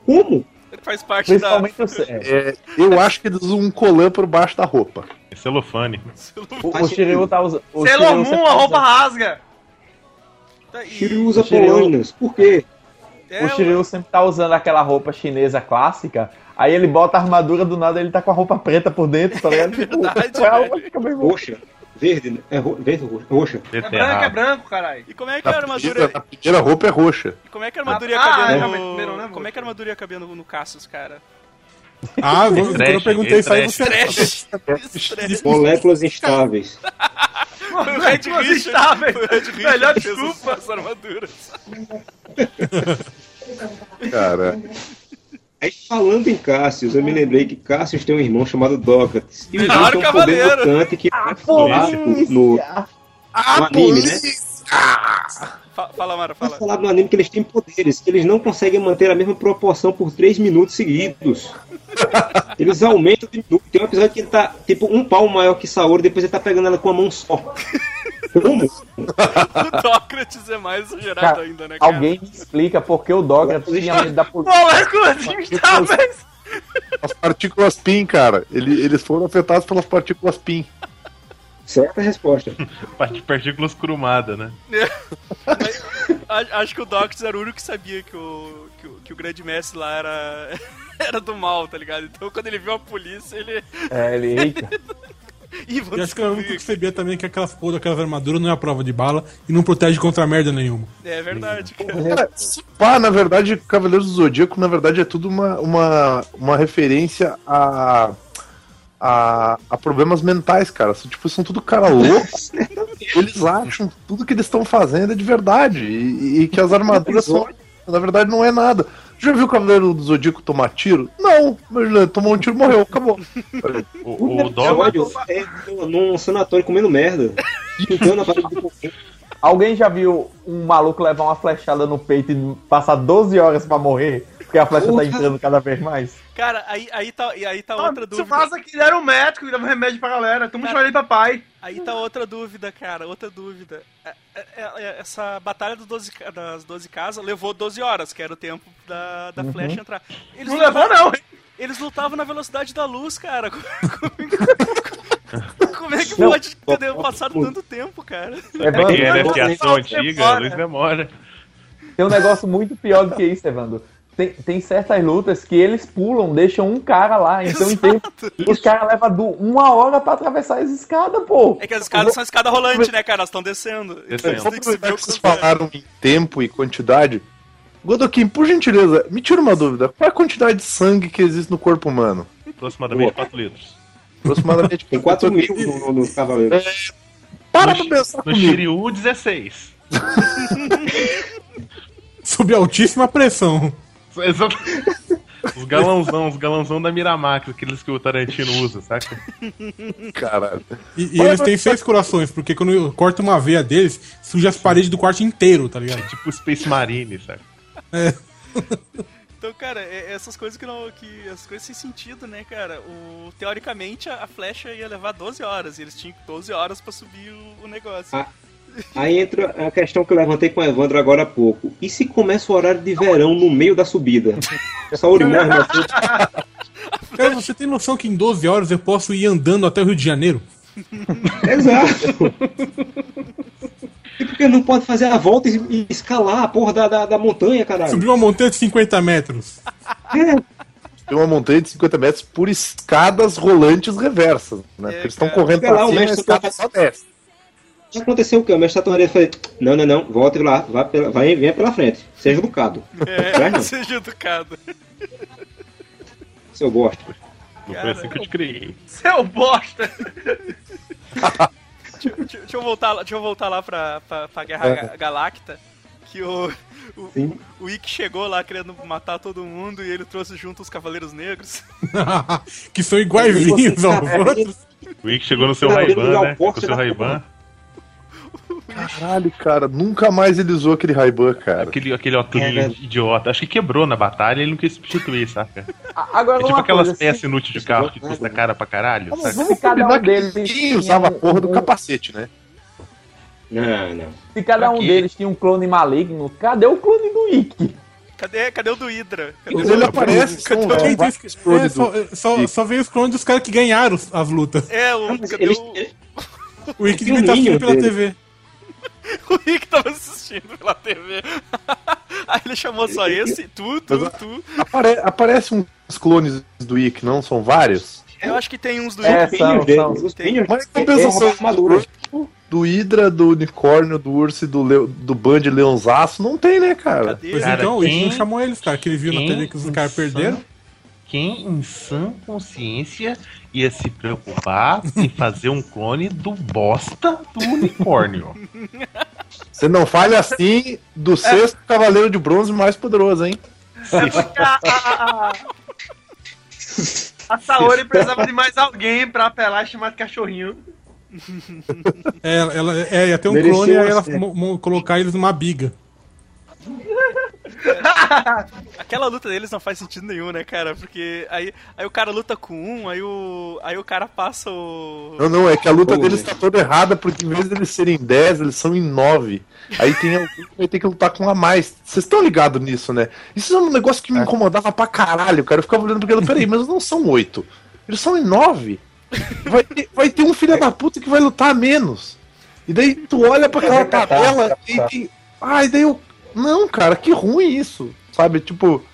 Como? Faz parte da. Principalmente o, é, É, eu acho que eles usam um colã por baixo da roupa. É celofane. o, o Shiryu tá usando. tá a roupa rasga. Tá, Shiryu usa polainas. Por quê? É, O Shiryu sempre tá usando aquela roupa chinesa clássica. Aí ele bota a armadura do nada ele tá com a roupa preta por dentro, tá ligado? Tipo, verdade, é a. Roxa. Verde, né? É ro... verde ou roxa? Roxa. É branco, é branco, caralho. E como é que a Na armadura. primeira, na primeira roupa é roxa. e Como é que a armadura ia Ah, caber é, no. né, Como é que a armadura ia caber no, no Cassius, cara? Ah, vou- quando eu perguntei isso aí, você. Estresse. Moléculas instáveis. Moléculas instáveis. Melhor desculpa. as armaduras. Cara, Aí falando em Cassius, eu me lembrei que Cassius tem um irmão chamado Dogatis. E Melhor dois têm um poder cavaleiro. mutante que é clássico no, no anime, né? Fa- Fala, Mara, fala. falar no anime que eles têm poderes, que eles não conseguem manter a mesma proporção por 3 minutos seguidos. Eles aumentam de minuto. Tem um episódio que ele tá tipo um pau maior que Saori, depois ele tá pegando ela com a mão só. Como? O Dócrates é mais exagerado Cara, ainda, né, cara? Alguém me explica por que o Douglas tinha medo da polícia. Moléculas instáveis. as partículas PIN, cara, ele- eles foram afetados pelas partículas PIN. Certa resposta. Partículas crumadas, né? A- Acho que o Dócrates era o único que sabia que o, que o, que o grande mestre lá era, era do mal, tá ligado? Então quando ele viu a polícia, ele. É, ele, eita. Ih, E acho que descobrir. sabia também que aquelas porra daquelas armaduras não é a prova de bala e não protege contra merda nenhuma. É verdade, cara. Cara, se pá, na verdade, Cavaleiros do Zodíaco, na verdade, é tudo uma, uma, uma referência a, a, a problemas mentais, cara. São, tipo, são tudo cara louco. eles acham que tudo que eles estão fazendo é de verdade. E, e que as armaduras são. Na verdade, não é nada. Já viu o Cavaleiro do Zodíaco tomar tiro? Não, mas tomou um tiro e morreu, acabou. O, o Dog. Episódio é num sanatório comendo merda. Pintando a parede do pouquinho. Alguém já viu um maluco levar uma flechada no peito e passar 12 horas pra morrer? Porque a flecha tá entrando cada vez mais? Cara, aí, aí tá, e aí tá Ah, outra dúvida. passa que ele era um médico e dava remédio pra galera. Tamo chamando ele papai. Aí tá outra dúvida, cara, outra dúvida. É- é- é- Essa batalha dos 12 ca- das 12 casas levou 12 horas, que era o tempo da, da flecha entrar. Eles Não levou, não? Eles lutavam na velocidade da luz, cara. Como é que pode ter passado tanto tempo, cara? Evandro, Quem era Evandro, fiação Evandro, antiga, demora. luz demora. tem um negócio muito pior do que isso, Evandro. Tem, tem certas lutas que eles pulam, deixam um cara lá. Então, em tempo, os caras levam uma hora pra atravessar as escadas, pô. É que as escadas são escada rolante, né, cara? Elas estão descendo. Então, Descendo. tem que vocês é. falaram em tempo e quantidade, Godokin, por gentileza, me tira uma dúvida. Qual é a quantidade de sangue que existe no corpo humano? Aproximadamente 4 litros. Aproximadamente Tem 4 mil no, no, no Cavaleiro. Para No- pra pensar No comigo. Shiryu, 16. Sob altíssima pressão. Exato. Os galãozão, os galãozão da Miramax, aqueles que o Tarantino usa, saca? Caralho. E, e eles têm seis corações, porque quando eu corto uma veia deles, suja as paredes do quarto inteiro, tá ligado? Tipo Space Marine, saca? Então, cara, é- essas coisas que não. Que, essas coisas sem sentido, né, cara? O, teoricamente a, a flecha ia levar 12 horas, e eles tinham 12 horas pra subir o, o negócio. Ah. Aí entra a questão que eu levantei com o Evandro agora há pouco. E se começa o horário de verão no meio da subida? Saúde morre na frente. Cara, você tem noção que em 12 horas eu posso ir andando até o Rio de Janeiro? Exato. E por que não pode fazer a volta e escalar a porra da, da, da montanha, caralho? Subir uma montanha de 50 metros. Tem uma montanha de 50 metros por escadas rolantes reversas, né? Porque eles estão correndo lá, pra o cima e a mestre escada só desce. Aconteceu o quê? O mestre Saturno falou: Não, não, não, volte lá, vá pela, vai, venha pela frente. Seja educado. É, não, seja educado. seu bosta. Não foi assim que eu te criei. Seu bosta. Deixa, deixa- eu voltar, lá- deixa eu voltar lá pra, pra, pra Guerra Ga- Galacta. Que o, o, Sim. o Ikki chegou lá querendo matar todo mundo e ele trouxe junto os Cavaleiros Negros. que são iguaizinhos aos outros. O Ick chegou no seu Ray-Ban, o né? Com o seu da Ray-Ban. Caralho, cara, nunca mais ele usou aquele Ray-Ban, cara. Aquele, aquele óculos É, né? idiota. Acho que quebrou na batalha e ele não quis substituir, saca? Agora, É tipo aquelas coisa, peças se, inúteis de carro que custa cara pra caralho, saca? se cada um deles ninguém usava a porra do capacete, né? Não, não. Se cada um deles tinha um clone maligno, cadê o clone do Ikki? Cadê, cadê o do Hydra? Cadê o- ele aparece, Cadê são- o- É, clones é, só, só, só veio os clones dos caras que ganharam as lutas. É, o, Mas cadê eles- o, O devia estar assistindo ninho pela dele. TV. o Rick tava assistindo pela TV. Aí ele chamou só esse, tu, tu, tu. Apare- aparece uns clones do Ick, não? São vários? Eu acho que tem uns do É, Rick. são, dele, são. os Tem. Mas compensação do, do Hydra, do unicórnio, do urso e do, leo, do Band Leonzaço, não tem, né, cara? Cadê? Pois Cara, então, o Rick não chamou eles, cara, que ele viu na TV que os caras perderam. Quem em sã consciência ia se preocupar em fazer um clone do bosta do unicórnio? Você não fale assim do sexto cavaleiro de bronze mais poderoso, hein? É a, Saori precisava de mais alguém pra apelar e chamar de cachorrinho. É, ela, é, ia ter um Mereceu clone e aí ela colocar eles numa biga. Aquela luta deles não faz sentido nenhum, né, cara? Porque aí, aí o cara luta com um, aí o, aí o cara passa o. Não, não, é que a luta deles tá toda errada, porque em vez deles serem 10, eles são em 9. Aí tem alguém que vai ter que lutar com um a mais. Vocês estão ligados nisso, né? Isso é um negócio que me incomodava pra caralho, cara. Eu ficava olhando porque, peraí, mas não são 8. Eles são em 9. Vai ter, vai ter um filho da puta que vai lutar menos. E daí tu olha pra aquela tabela e tem. Ai, daí eu. Não, cara, que ruim isso. Sabe, tipo.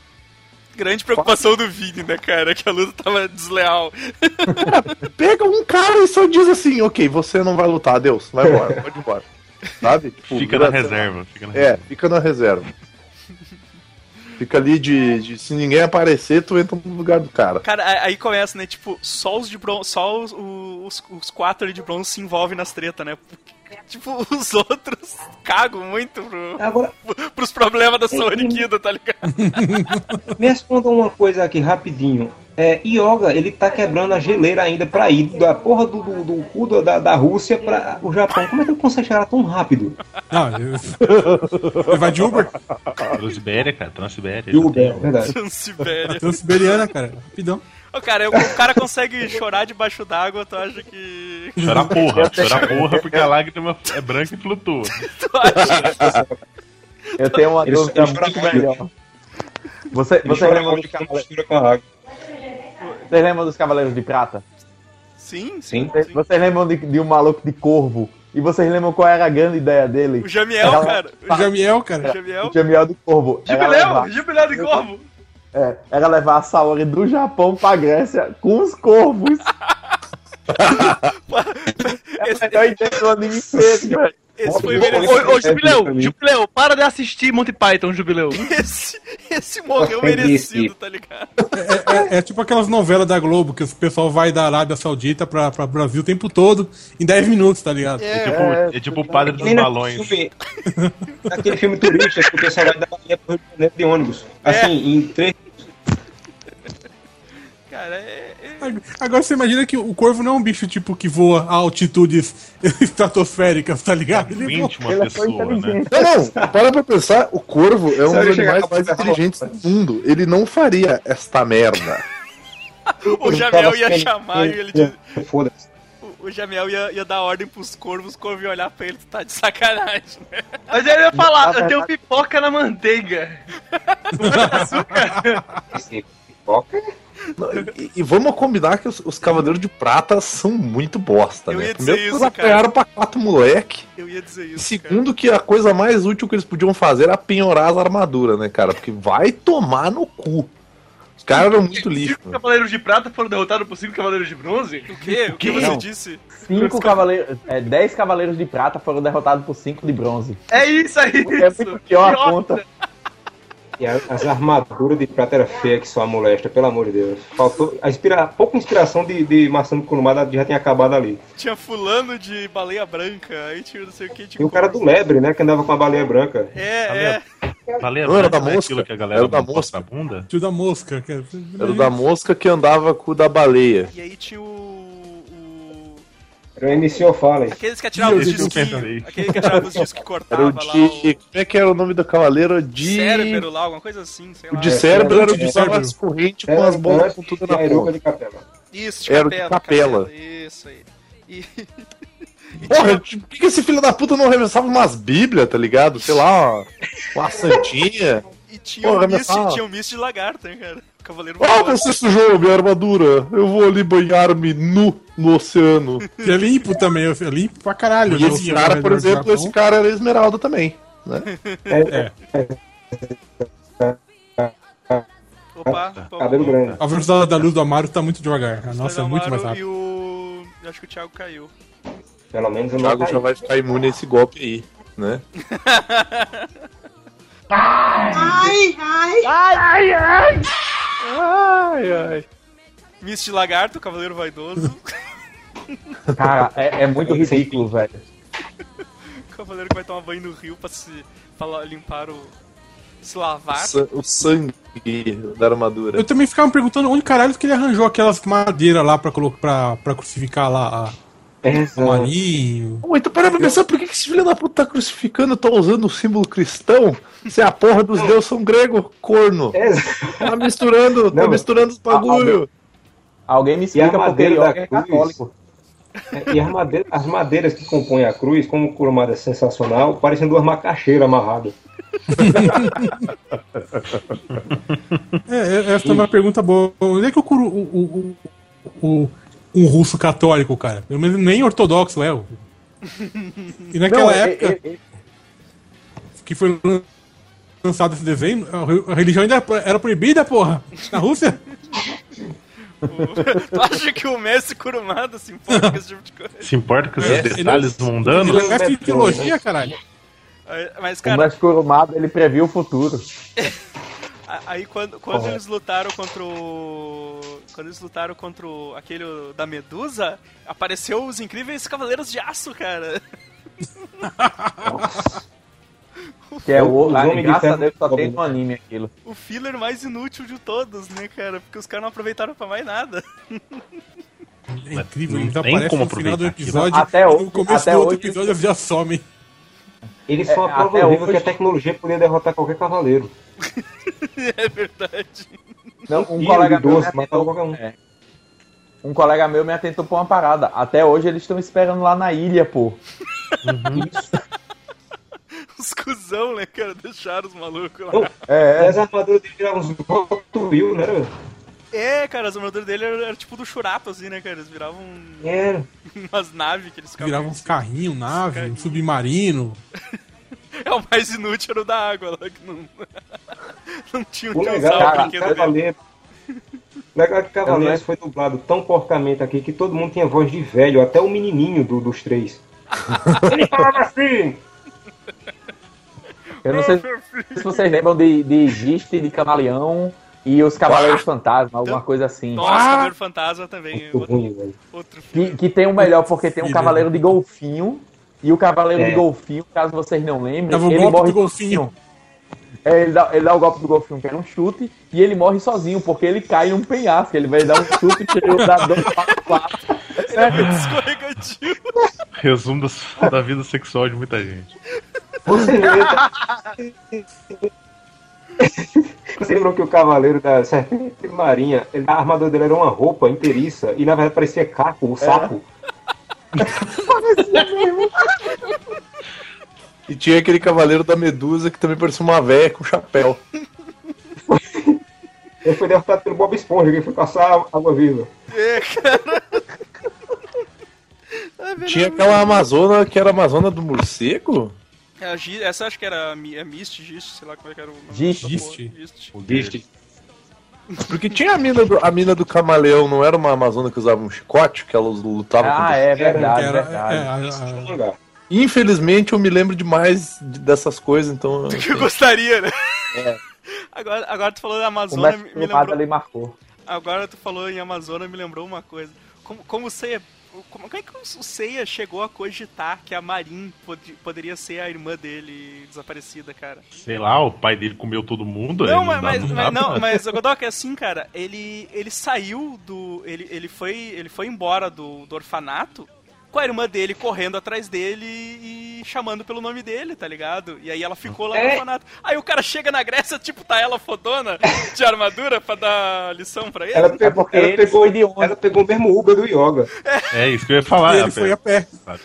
Grande preocupação do Vini, né, cara? Que a luta tava desleal. Pega um cara e só diz assim, ok, você não vai lutar, adeus, vai embora, pode ir embora. Sabe? Tipo, Fica na vira- reserva. Fica na É, fica na reserva. Fica ali de, de- Se ninguém aparecer, tu entra no lugar do cara. Cara, aí- começa, né? Tipo, só os de bronze. Só os, os, os quatro ali de bronze se envolvem nas tretas, né? Porque, tipo, os outros cagam muito pro, Agora, pros problemas da Sony Kido, tá ligado? me responda uma coisa aqui rapidinho. É, Yoga, ele tá quebrando a geleira ainda pra ir da porra do, do, do cu da- da, Rússia pra o Japão. Como é que ele consegue chegar lá tão rápido? Não, ele, ele vai de Uber. Transibéria, cara, Transibéria. O Bel, verdade. Transibéria. Transiberiana, cara. Rapidão. Ô, cara, o cara consegue chorar debaixo d'água, tu acha que. Chora porra, chora porra porque a lágrima é branca e flutua. Tu acha? Eu tenho uma Ele- dúvida ele chora muito melhor. Você, Ele você chora lembra muito dos quando Cavaleiros, mistura com a água. Vocês lembram dos Cavaleiros de Prata? Sim, Sim. Vocês, vocês lembram de, de um maluco de corvo? E vocês lembram qual era a grande ideia dele? O Jamiel, Ela- cara. O Jamiel, cara. O Jamiel. O Jamiel de Corvo. Era levar, Jubileu! Jubileu de Corvo! é, era levar a Saori do Japão pra Grécia com os corvos. Esse, É a melhor ideia do anime inteiro, velho. esse foi merecido. Ô, ô, Jubileu! Jubileu, para de assistir Monty Python, Jubileu. Esse, esse morreu merecido, tá ligado? É, é tipo aquelas novelas da Globo que o pessoal vai da Arábia Saudita pra, pra Brasil o tempo todo em 10 minutos, tá ligado? É tipo, é tipo o padre dos balões. filme- Naquele filme turista que o pessoal vai dar Bahia pro Rio de Janeiro de ônibus. Assim, em três. Cara, é. é- Agora você imagina que o corvo não é um bicho tipo que voa a altitudes estratosféricas, tá ligado? Ele voa. 20 uma Ele é pessoa, né? Não, não, para pra pensar, o corvo é um dos animais mais inteligentes do mundo. Ele não faria esta merda. O Jamiel ia chamar e ele. diz- Foda-se. O, o Jamiel ia, ia dar ordem pros corvos, os corvos iam olhar pra ele, tu tá de sacanagem, né? Mas ele ia falar, eu tenho pipoca na manteiga. Esse pipoca. Não, E, e vamos combinar que os, os Cavaleiros de Prata são muito bosta, Eu né? ia dizer Primeiro que isso, eles cara. apanharam pra quatro moleque. Eu ia dizer E isso. cara. segundo que a coisa mais útil que eles podiam fazer era penhorar as armaduras, né, cara? Porque vai tomar no cu. Os caras eram muito lixo. Cinco cavaleiros de prata foram derrotados por cinco cavaleiros de bronze? O quê? O que você Não. disse? Cinco cavaleiros, é, dez cavaleiros de prata foram derrotados por cinco de bronze. É isso aí! É muito pior a conta. E a- as armaduras de prata era feia que só a molesta, pelo amor de Deus. Faltou. A inspira, pouca inspiração de, de Marcelo Kurumada já tinha acabado ali. Tinha fulano de baleia branca, aí tinha não sei o que. E o cara do Lebre, né? Que andava com a baleia branca. É, é. Valeu, Não, era da não é mosca. aquilo que a galera Era da mosca. na bunda? Tio da mosca. Que... Era o da mosca que andava com o da baleia. E aí tinha o... Era o MC O'Fallon. Aqueles que atiravam os eu pensei. Aquele que atirava os discos que Era cortava o lá. de. Como é que era o nome do cavaleiro? De. O cérebro lá, alguma coisa assim, sei O lá. de cérebro era o de de cérebro. as correntes com as bolas com tudo na ponta. de capela. Isso, de Era o de capela. capela. Isso aí. E. Porra, tinha- por que esse filho da puta não reversava umas bíblias, tá ligado? Sei lá, uma, uma santinha. E tinha Porra, o me Mist, fala. tinha o Mist de lagarto, hein, cara? Cavaleiro Ah, você sujou minha armadura. Eu vou ali banhar-me nu no oceano. E é limpo também, é limpo pra caralho. E esse cara, por exemplo, Japão. esse cara era esmeralda também. Né? É. Opa, opa, Cabelo opa. grande. A velocidade da luz do Amaro tá muito devagar. A nossa é muito mais rápida. E o. eu Acho que o Thiago caiu. Pelo menos eu O Thiago já caí. vai ficar imune a esse golpe aí, né? Ai, ai. Mist de lagarto, Cavaleiro Vaidoso. Cara, é, é muito ridículo, velho. Cavaleiro que vai tomar banho no rio pra se pra limpar o. se lavar. Sa- O sangue da armadura. Eu também ficava me perguntando onde caralho que ele arranjou aquelas madeiras lá pra, colocar, pra, pra crucificar lá a, Exato. marinho. Pô, então para pra pensar, por que esse filho da puta tá crucificando, tá usando o símbolo cristão? Se a porra dos deuses são grego, corno. Exato. Tá misturando, tá Não, misturando os bagulho. Alguém me a explica porque madeira ele é cruz? católico. É, E as madeiras, as madeiras que compõem a cruz, como o Kurumada é sensacional, parecem duas macaxeiras amarradas. É, é, essa é uma pergunta boa. Onde é que o, o, o, o- um russo católico, cara? Pelo menos nem ortodoxo é. o- E naquela Não, é- época é- é- que foi lançado esse desenho, a re- a religião ainda era proibida, porra. Na Rússia. tu acha que o Messi Kurumada se importa com esse tipo de coisa? Se importa com esses É, detalhes Ele mundanos? é mestre de teologia, caralho. Mas, o cara, Mestre Kurumada, ele previu o futuro. aí quando, quando eles lutaram contra o. Quando eles lutaram contra o, aquele da Medusa, apareceu os incríveis Cavaleiros de Aço, cara. Que é o, lá, homens de a Deus só tem no anime aquilo. O filler mais inútil de todos, né, cara? Porque os caras não aproveitaram pra mais nada. É incrível, Não eles tem aparecem como no final do aquilo. episódio. Até no hoje- começo até do outro hoje- episódio eles já somem. Eles são É, a prova até viva hoje- que a tecnologia podia derrotar qualquer cavaleiro. é verdade. Não, um colega meu me doce, qualquer um. é. um colega meu me atentou pra uma parada. Até hoje eles estão esperando lá na ilha, pô. Os cuzão, né, cara? Deixaram os malucos lá. Não, É, As armaduras dele viravam uns Will, né? velho? É, cara, as armaduras dele eram era tipo do Churato, assim, né, cara? Eles viravam Era. umas naves que eles ficavam. Viravam uns carrinhos, nave, um Carrinho. submarino. É o mais inútil era o da água lá, que não. não tinha O legal o é que brinquedo dele. Cavaleiro. O legal que Cavaleiros foi dublado tão porcamente aqui que todo mundo tinha voz de velho, até o menininho do- dos três. Ele falava assim! eu não sei se vocês lembram de, de Giste, de Camaleão e os Cavaleiros Fantasma, alguma coisa assim. Nossa, Cavaleiro Fantasma também. Outro, ruim, outro Que, que tem o melhor, porque tem um. Cavaleiro de Golfinho. E o Cavaleiro É. de Golfinho, caso vocês não lembrem, Dava ele morre do golfinho. É, ele, dá, ele dá o golpe do golfinho, que era um chute, e ele morre sozinho, porque ele cai num penhasco. Ele vai dar um chute e ele dá dois passos. Escorregadio. Resumo das- da vida sexual de muita gente. Você lembram que o cavaleiro da Serpente Marinha, ele- a armadura dele era uma roupa inteiriça e na verdade parecia caco, o sapo. E tinha aquele cavaleiro da Medusa que também parecia uma véia com chapéu. Ele foi derrotado pelo Bob Esponja, que foi caçar água viva. É, cara. É. Tinha aquela Amazona que era a Amazona do morcego? É, a Gi- essa acho que era a Mi- é Mist, Gist, sei lá como é que era o nome. Gist. Gist. Gist. O Gist. Porque tinha a mina do, a mina do camaleão, não era uma Amazona que usava um chicote, que elas lutavam Ah, contra é verdade, era, verdade. é, a- a- Infelizmente eu me lembro demais de- dessas coisas, então. Do que eu gostaria, né? É. Agora, agora tu falou da Amazônia, me lembrou. ali marcou. Agora tu falou em Amazônia, me lembrou uma coisa. Como, como o Seiya. Como, como é que o Seiya chegou a cogitar que a Marin pod- poderia ser a irmã dele desaparecida, cara? Sei lá, o pai dele comeu todo mundo. Não, mas, mas, não mas, dá não, mas o Godok é assim, cara. Ele, ele saiu do. Ele, ele, foi, ele foi embora do, do orfanato com a irmã dele correndo atrás dele e chamando pelo nome dele, tá ligado? E aí ela ficou lá no É. orfanato. Aí o cara chega na Grécia, tipo, tá ela fodona de armadura pra dar lição pra ele. Ela pegou, porque ela ele pegou, onde? ela pegou o mesmo Uber do Yoga. É isso que eu ia falar. ele foi a pé. sabe?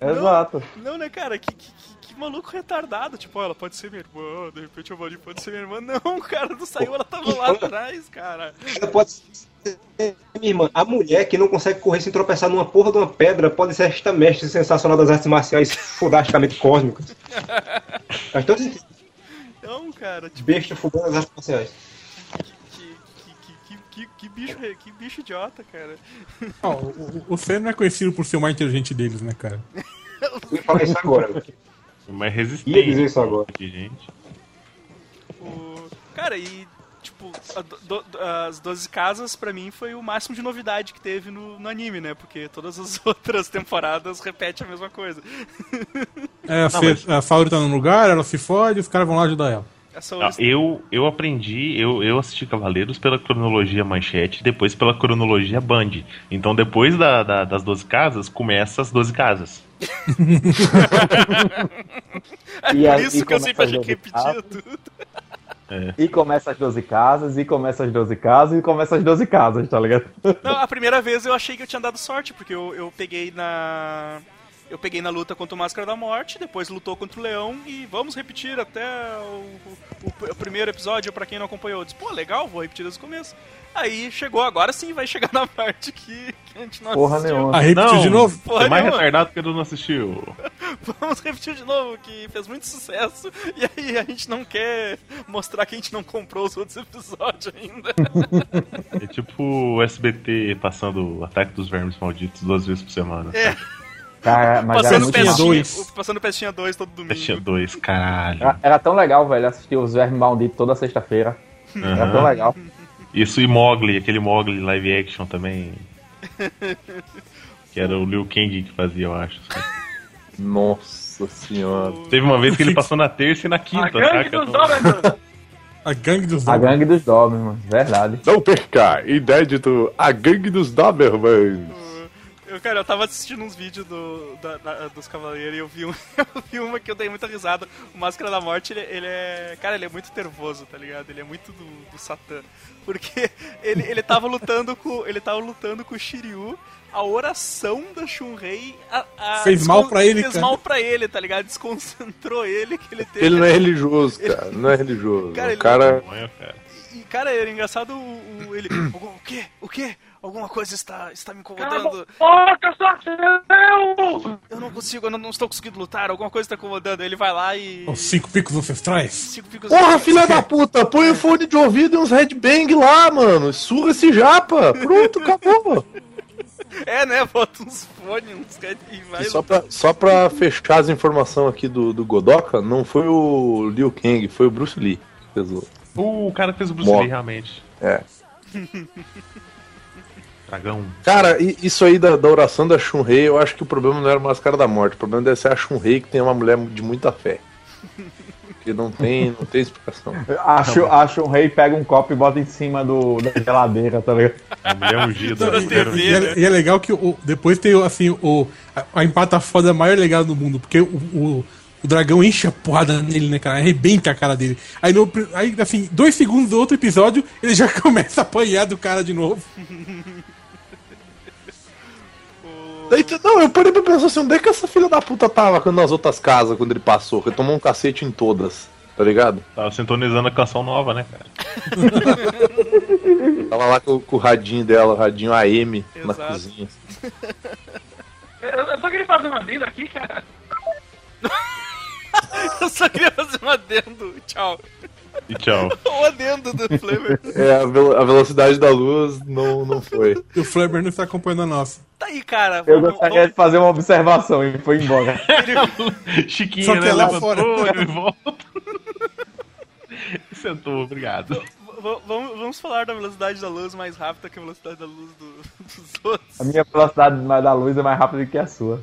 Exato. Não, né, cara? Que, que, que maluco retardado. Tipo, ó, ela pode ser minha irmã, de repente a Valdir pode ser minha irmã. Não, cara, não saiu, ela tava lá atrás, cara. Ela pode ser minha irmã. A mulher que não consegue correr sem tropeçar numa porra de uma pedra pode ser esta mestre sensacional das artes marciais fodasticamente cósmicas. Faz todo sentido. Não, cara, tipo, Besta fudando das artes marciais. que, que, bicho, que bicho idiota, cara. Ó, o, o, Senna não é conhecido por ser o mais inteligente deles, né, cara? Eu ia falar isso agora. Mais Ia resistente. dizer isso agora. gente. O... Cara, e tipo, a do- do- as 12 casas pra mim foi o máximo de novidade que teve no, no anime, né? Porque todas as outras temporadas repetem a mesma coisa. É, você- a Saori tá num lugar, ela se fode, os caras vão lá ajudar ela. Essa Ah, eu, eu aprendi, eu, eu assisti Cavaleiros pela cronologia Manchete, depois pela cronologia Band. Então depois da, da- das 12 casas, começa as 12 casas. É E por aí isso que eu sempre as achei que 12 repetia casas. tudo. E começa as 12 casas, e começa as 12 casas, e começa as 12 casas, tá ligado? Não, a primeira vez eu achei que eu tinha dado sorte, porque eu, eu peguei na. Eu peguei na luta contra o Máscara da Morte, depois lutou contra o Leão e vamos repetir até o, o- o primeiro episódio pra quem não acompanhou. Eu disse, pô, legal, vou repetir desde o começo. Aí chegou, agora sim vai chegar na parte que, que a gente não Porra assistiu. nenhuma. Ah, repetiu Não, de novo? Porra é mais nenhuma. retardado que eu não assistiu. Vamos repetir de novo, que fez muito sucesso. E aí a gente não quer mostrar que a gente não comprou os outros episódios ainda. É tipo o SBT passando o Ataque dos Vermes Malditos duas vezes por semana. É, Cara, mas era passando Pestinha pestinha, passando pestinha 2 todo domingo. Tinha dois, caralho. Era, era tão legal, velho, assistir os Vermes Malditos toda sexta-feira. Era tão legal. Isso e Mogli, aquele Mogli live action também. que era o Liu Kang que fazia, eu acho. Nossa senhora. Teve uma vez que ele passou na terça e na quinta, saca? A gangue dos A Doberman. gangue dos Doberman, verdade. Não perca, inédito, a gangue dos Dobermans. Eu, cara, eu tava assistindo uns vídeos do, da- da- dos Cavaleiros e eu vi, um, eu vi uma que eu dei muita risada. O Máscara da Morte, ele, ele é. Cara, ele é muito nervoso, tá ligado? Ele é muito do, do Satã. Porque ele, ele tava lutando com. Ele tava lutando com o Shiryu. A oração da Shunrei a- a- Fez mal pra ele, Fez cara. mal pra ele, tá ligado? Desconcentrou ele que ele teve. Ele não é religioso, cara. Não é religioso. Cara, o ele- cara. É, cara. E, cara, era engraçado o, o- ele. O, o quê? O quê? Alguma coisa está, está me incomodando. Eu não consigo, eu não, não estou conseguindo lutar, alguma coisa está incomodando. Ele vai lá e. Os cinco picos ancestrais. Cinco picos- Porra, filha da puta, põe o fone de ouvido e uns headbang lá, mano. Surra esse japa. Pronto, acabou. É, né? Bota uns fones, uns red e vai. E só pra, só pra fechar as informações aqui do, do Godoka, não foi o Liu Kang, foi o Bruce Lee. que fez o- Uh, o cara que fez o Bruce Mo- Lee, realmente. É. Dragão. Cara, isso aí da, da oração da Shun-Rei, eu acho que o problema não era o Máscara da Morte. O problema deve ser a Shun-Rei, que tem uma mulher de muita fé. Que não tem, não tem explicação. Acho, acho um rei pega um copo e bota em cima do, da geladeira, tá ligado? A mulher ungida. Né? E é, e é legal que o, depois tem assim, o, a, a empata foda mais legal do mundo, porque o, o, o dragão enche a porrada nele, né, cara? Arrebenta a cara dele. Aí, no, aí, assim, dois segundos do outro episódio, ele já começa a apanhar do cara de novo. Daí, não, eu parei pra pensar assim, onde é que essa filha da puta tava quando nas outras casas, quando ele passou? Que tomou um cacete em todas, tá ligado? Tava sintonizando a canção nova, né, cara? Tava lá com, com o radinho dela, o radinho AM na Exato. cozinha. Eu só queria fazer uma adendo aqui, cara. Eu só queria fazer um adendo. Tchau. E tchau. O adendo do Flavor. É, a, velo- a velocidade da luz não, não foi. E o Fleber não está acompanhando a nossa. Tá aí, cara. Eu vamos- gostaria de fazer uma observação e foi embora. Chiquinho, Só que né? lá Levantou fora. e volta. Sentou, obrigado. v- vamos, vamos falar da velocidade da luz mais rápida que a velocidade da luz do- dos outros. A minha velocidade da luz é mais rápida que a sua.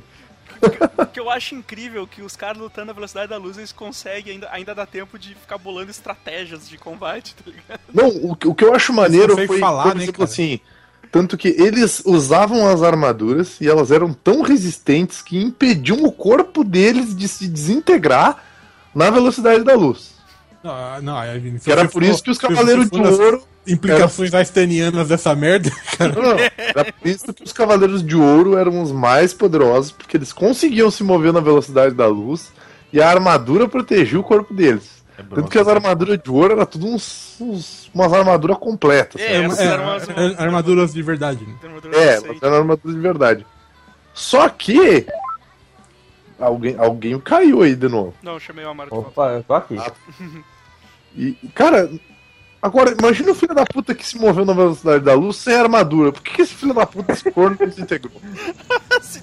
que eu acho incrível que os caras lutando na velocidade da luz, eles conseguem, ainda, ainda dá tempo de ficar bolando estratégias de combate, tá ligado? Não, o, que- o que eu acho maneiro foi, falar, por né, exemplo, cara? assim, tanto que eles usavam as armaduras e elas eram tão resistentes que impediam o corpo deles de se desintegrar na velocidade da luz. Não, ah, não, se Que era por for- isso que os Cavaleiros de Ouro. Implicações einsteinianas dessa merda, cara. Não, não, era por isso que os Cavaleiros de Ouro eram os mais poderosos, porque eles conseguiam se mover na velocidade da luz e a armadura protegia o corpo deles. É Tanto que as armaduras de ouro era tudo uns, uns- umas armaduras completas. É, É, eram é, armaduras de verdade. né? É, mas eram armaduras de verdade. Só que. Alguém, alguém caiu aí de novo. Não, eu chamei o Amaro de volta. Opa, eu tô aqui. E, cara, agora, imagina o filho da puta que se moveu na velocidade da luz sem armadura. Por que, que esse filho da puta, esse corno, não se integrou? Se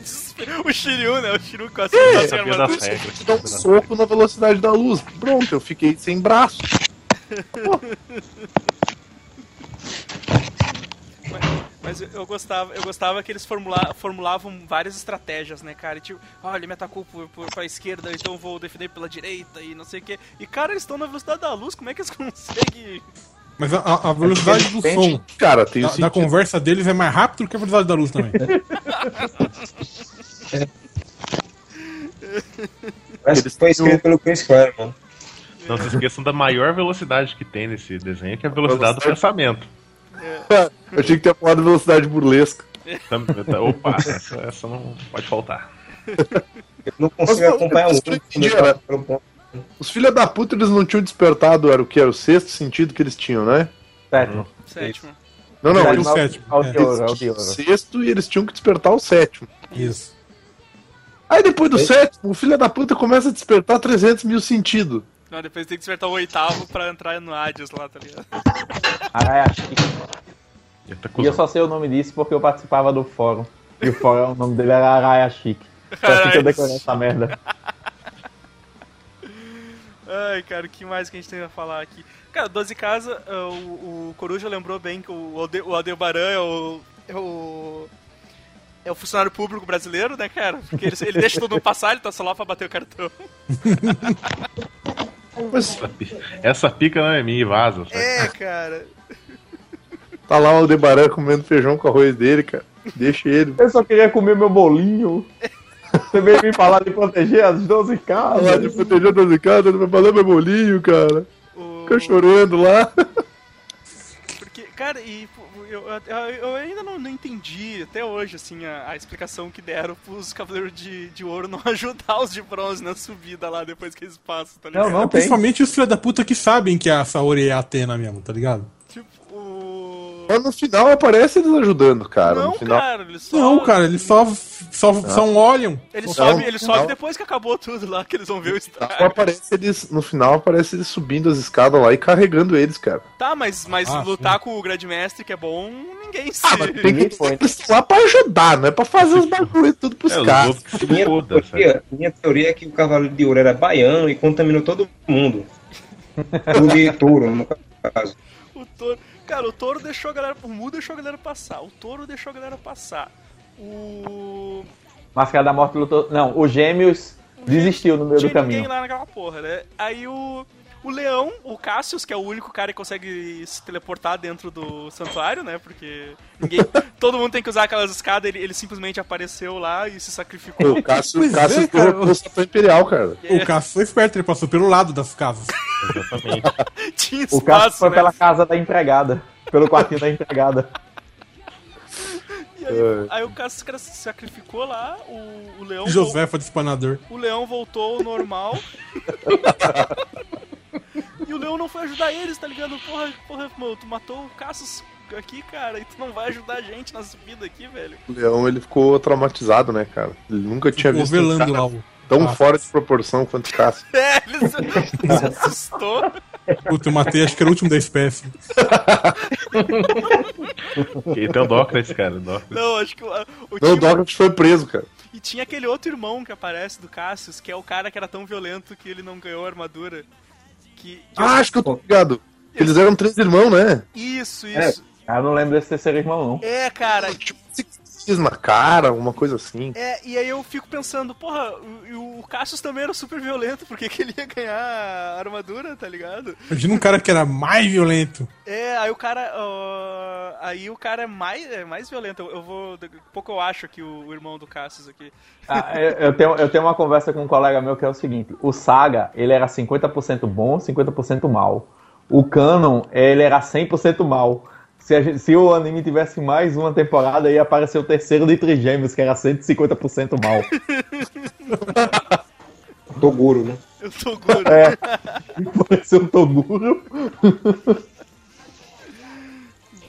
o Shiryu, né? O Shiryu É, tá sem sabia armadura. regras. Dá um soco na velocidade da luz. Pronto, eu fiquei sem braço. Mas eu- eu gostava, eu gostava que eles formula- formulavam várias estratégias, né, cara? E, tipo, ah, ele me atacou por, por, pra esquerda, então eu vou defender pela direita e não sei o quê. E, cara, eles estão na velocidade da luz, como é que eles conseguem... Mas a- a, a velocidade do som Cara, tem da, da conversa deles é mais rápido que a velocidade da luz também. Parece que foi escrito pelo Chris Claremont. Não se esqueçam da maior velocidade que tem nesse desenho, que é a velocidade do pensamento. Eu tinha que ter falado velocidade burlesca. Opa, essa, essa não pode faltar. Eu não consigo acompanhar o eu mundo entendi, quando eu era- passo pelo ponto. Os filhos da puta, eles não tinham despertado, era o que? Era o sexto sentido que eles tinham, né? Sétimo. Sétimo. Não, não, eles o sétimo. É É. é sexto e eles tinham que despertar o sétimo. Isso. Aí depois do sétimo, o filho da puta começa a despertar 300 mil sentidos. Não, depois tem que despertar o oitavo pra entrar no Hades lá, tá ligado? Arayashi. Eita, E eu só sei o nome disso porque eu participava do fórum. E o fórum, o nome dele era Arayashi. Foi assim que eu decorei essa merda. Ai, cara, o que mais que a gente tem a falar aqui? Cara, 12 Casa, ah, o, o Coruja lembrou bem que o, Alde, o Aldebaran é o, é o. É o funcionário público brasileiro, né, cara? Porque ele, ele deixa todo mundo passar, ele tá só lá pra bater o cartão. Essa Essa pica não é minha, vaza. sabe? É, cara. tá lá o Aldebaran comendo feijão com arroz dele, cara. Deixa ele. Eu só queria comer meu bolinho. Você veio me falar de proteger as 12 Tá lá de casas. proteger das de casa, ele vai falar meu bolinho, cara. Fica chorando lá. Cara, e eu, eu, eu ainda não, não entendi até hoje, assim, a, a explicação que deram pros Cavaleiros de, de Ouro não ajudar os de bronze na subida lá depois que eles passam, tá ligado? Não, não tem. Principalmente os filhos da puta que sabem que a Saori é a Atena mesmo, tá ligado? Mas no final aparece eles ajudando, cara. não, no final. cara, eles só... Não, cara, eles só, só, só olham. Ele Não, sobe, ele sobe depois que acabou tudo lá, que eles vão ver o No estrago. final aparece eles, no final aparece eles subindo as escadas lá e carregando eles, cara. Tá, mas, mas Ah, lutar com o Grandmestre que é bom, ninguém se... Ah, mas tem que eles lá pra ajudar, não é pra fazer os bagulho tudo pros É, caras. Minha foda, sabe? teoria, minha teoria é que o Cavaleiro de Ouro era baiano e contaminou todo mundo. O de touro, no caso. O touro... Cara, o touro deixou a galera... O Mu deixou a galera passar. O touro deixou a galera passar. O... Máscara da Morte lutou. Não, o Gêmeos desistiu no meio tinha do ninguém caminho. lá naquela porra, né? Aí o... O leão, o Cassius, que é o único cara que consegue se teleportar dentro do santuário, né? Porque ninguém, todo mundo tem que usar aquelas escadas, ele, ele simplesmente apareceu lá e se sacrificou. O Cássio, Pois o Cássio é, cara. o Imperial, cara. O Cássio foi esperto, ele passou pelo lado das casas. Exatamente. Tinha O Cássio espaço, foi né? pela casa da empregada. Pelo quartinho da empregada. Aí, aí o Cassius cara, se sacrificou lá, o, o leão... Josefa de espanador. O leão voltou ao normal. e o leão não foi ajudar eles, tá ligado? Porra, porra, mano, tu matou o Cassius aqui, cara, e tu não vai ajudar a gente na subida aqui, velho. O Leão, ele ficou traumatizado, né, cara? Ele nunca tinha Ficou visto um cara lá tão Ah. fora de proporção quanto o Cássio. É, ele se, ele se assustou. Puta, eu matei, acho que era o último da espécie. Tem o Dócrates, cara. o Dócrates. Não, acho que o, o Não, o foi preso, cara. E tinha aquele outro irmão que aparece do Cassius, que é o cara que era tão violento que ele não ganhou a armadura. Que, que Ah, acho que eu tô ligado. Eles eram três irmãos, né? Isso, É. isso. Eu não lembro desse terceiro irmão, não. É, cara. Tipo, cicatriz na cara, alguma coisa assim. É, e aí eu fico pensando, porra, o, o Cassius também era super violento, por que, que ele ia ganhar a armadura, tá ligado? Imagina um cara que era mais violento. É, aí o cara. ó, aí o cara é mais, é mais violento. Eu, eu vou. Daqui a pouco eu acho aqui o, o irmão do Cassius aqui. Ah, eu, eu tenho, eu tenho uma conversa com um colega meu que é o seguinte: o Saga, ele era 50% bom, 50% mal. O Canon, ele era 100% mal. Se, a gente- se o anime tivesse mais uma temporada, ia aparecer o terceiro de Trigêmeos, que era 150% mal. Toguro, né? Eu tô gordo. É. Parece um Toguro.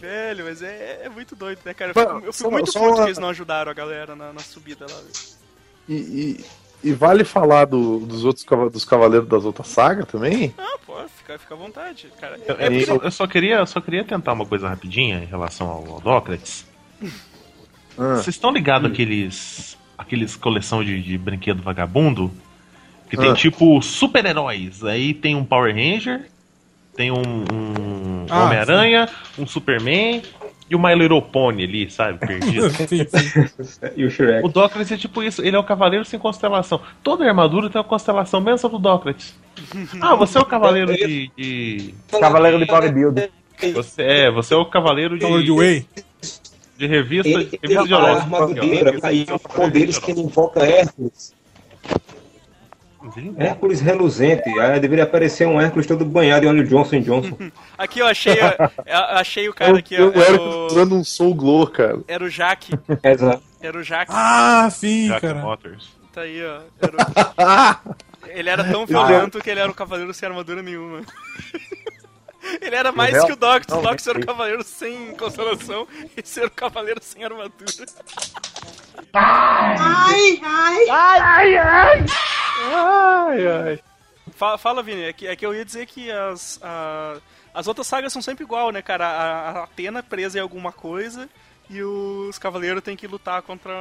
Velho, mas é, é muito doido, né, cara? Eu fico, eu fico só- muito só puto uma- que eles não ajudaram a galera na, na subida lá. E, e- e vale falar do- dos outros dos cavaleiros das outras sagas também? Ah, pô, fica, fica à vontade, cara. Eu, É porque- eu só queria, eu só queria tentar uma coisa rapidinha em relação ao Autócrates. Ah, Vocês estão ligados àqueles, aqueles coleção de, de brinquedo vagabundo? Que tem Ah. tipo super-heróis. Aí tem um Power Ranger, tem um, um Ah, Homem-Aranha, um Superman e o My Little Pony ali, sabe? Perdido. sim, sim. E o Shrek. o Dócrates é tipo isso, ele é o cavaleiro sem constelação. Toda armadura tem uma constelação, menos a do Dócrates. Ah, você é o cavaleiro de. de- Cavaleiro de bodybuilder. Você, é, você é o cavaleiro de, Cavaleiro de Whey. de revista, Ele, revista ele de a armadura aí um deles que ele invoca Hércules. Hércules reluzente. Aí deveria aparecer um Hércules todo banhado em óleo Johnson Johnson. Aqui eu achei, eu achei o cara aqui, ó. eu Era era o, usando um Soul Glow, cara. era o Jaque. Exato. Era o Jaque. Ah, sim, Jack cara. Motors. Tá aí, ó. Era o- Ele era tão violento que ele era um cavaleiro sem armadura nenhuma. Ele era mais real- que o Doctus. O Doctus era o cavaleiro sem constelação e esse era o cavaleiro sem armadura. Ai, ai. Fala, fala Vini, é que, é que eu ia dizer que as, a- as outras sagas são sempre igual, né, cara? A, a Atena presa em alguma coisa e os cavaleiros têm que lutar contra.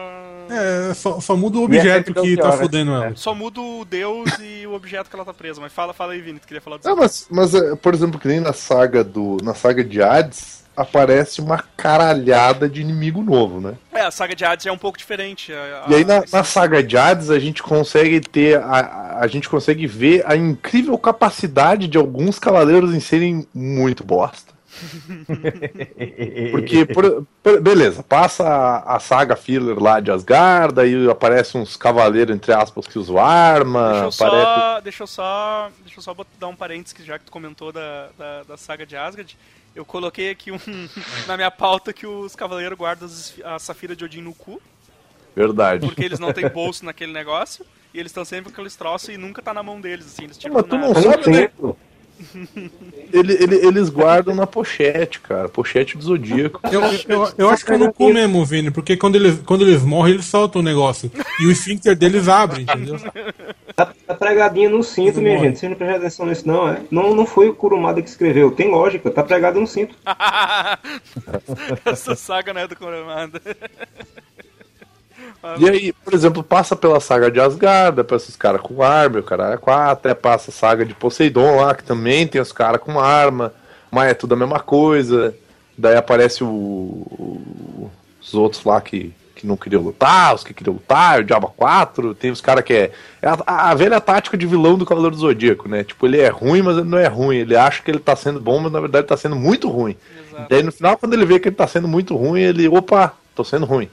É, só, só muda o E é objeto sempre que tá Belchior, né? fudendo ela. Só muda o deus e o objeto que ela tá presa. Mas fala, fala aí, Vini, tu queria falar Não, disso. mas, mas, é, por exemplo, que nem na saga do. Na saga de Hades, aparece uma caralhada de inimigo novo, né? É, a saga de Hades é um pouco diferente. a- a- E aí na, na saga de Hades a gente consegue ter. A, a- a gente consegue ver a incrível capacidade de alguns cavaleiros em serem muito bosta. Porque, por- por- beleza, passa a, a saga filler lá de Asgard, aí aparece uns cavaleiros, entre aspas, que usam arma, Deixa eu aparece. só. Deixa eu só. Deixa eu só dar um parênteses que já que tu comentou da, da, da saga de Asgard. Eu coloquei aqui um, na minha pauta que os cavaleiros guardam as- a Safira de Odin no cu, Verdade. porque eles não têm bolso naquele negócio, e eles estão sempre com aqueles troços e nunca tá na mão deles, assim, eles tiram Mas tu não sabe, né? Ele- ele- eles guardam na pochete, cara. Pochete do Zodíaco. Eu, eu, eu acho que é no cu mesmo, Vini, porque quando eles, quando eles morrem, eles soltam o negócio. E o esfíncter deles abre, entendeu? Tá, tá pregadinho no cinto, minha gente. Vocês não prestam atenção nisso, não, é? Não, não foi o Kurumada que escreveu. Tem lógica, tá pregado no cinto. Essa saga não é do Kurumada. E aí, por exemplo, passa pela saga de Asgard, aparece os caras com arma, o cara é quatro, até passa a saga de Poseidon lá, que também tem os caras com arma, mas é tudo a mesma coisa. Daí aparece o, os outros lá que, que não queriam lutar, os que queriam lutar, o Diabo 4, tem os caras que é. É a, a velha tática de vilão do Cavaleiro do Zodíaco, né? Tipo, ele é ruim, mas ele não é ruim. Ele acha que ele tá sendo bom, mas na verdade tá sendo muito ruim. Exato. Daí no final, quando ele vê que ele tá sendo muito ruim, ele, opa, tô sendo ruim.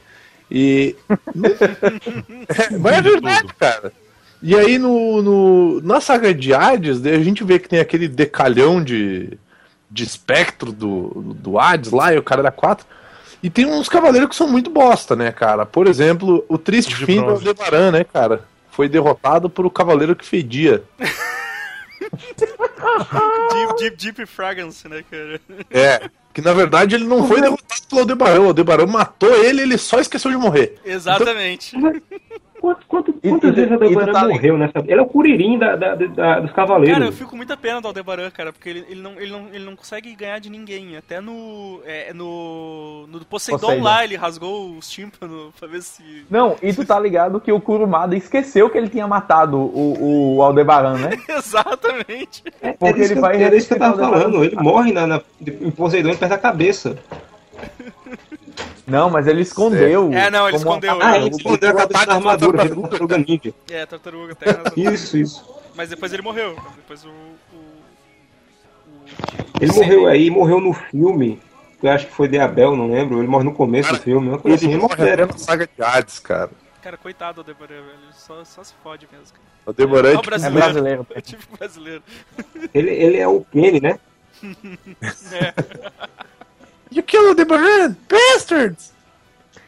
E. É, mas é verdade, cara. E aí no, no, na saga de Hades, a gente vê que tem aquele decalhão de, de espectro do, do Hades lá, e o cara era 4. E tem uns cavaleiros que são muito bosta, né, cara? Por exemplo, o triste de fim do. Aldebaran, né, cara? Foi derrotado por o cavaleiro que fedia. Deep, deep, deep Fragrance, né, cara? É. Que na verdade ele não foi derrotado pelo Aldebaran. O Aldebaran matou ele, ele só esqueceu de morrer. Exatamente. Quanto, quanto, E- quantas e- vezes a tu Deborah tá- morreu nessa. Ele é o Curirim da, da- da- dos Cavaleiros. Cara, eu fico com muita pena do Aldebaran, cara, porque ele, ele, não, ele, não, ele não consegue ganhar de ninguém. Até no. É, no. No Poseidon, Poseidon. lá, ele rasgou os tímpanos pra ver se. Não, e tu tá ligado que o Kurumada esqueceu que ele tinha matado o, o Aldebaran, né? Exatamente. É, Porque era isso ele vai era isso que eu tava o falando. Ele morre na, na, em Poseidon e perde a cabeça. Não, mas ele escondeu. É, não, ele escondeu. Ah, ele- ele escondeu a cabeça na armadura, um tartaruga ninja. É, tartaruga, tem razão. Isso, isso. Mas depois ele morreu. Depois o. o, Ele morreu aí, morreu no filme. que Eu acho que foi de Abel, não lembro. Ele morre no começo do filme. Assim, Ele ele morre até morre. na saga de Hades, cara. Cara, coitado do Aldebaran, velho. Ele só, só se fode mesmo, cara. O Aldebaran É é o tipo, É brasileiro. brasileiro. É típico brasileiro. Ele, ele é o Kenny, né? You killed Aldebaran! Bastards!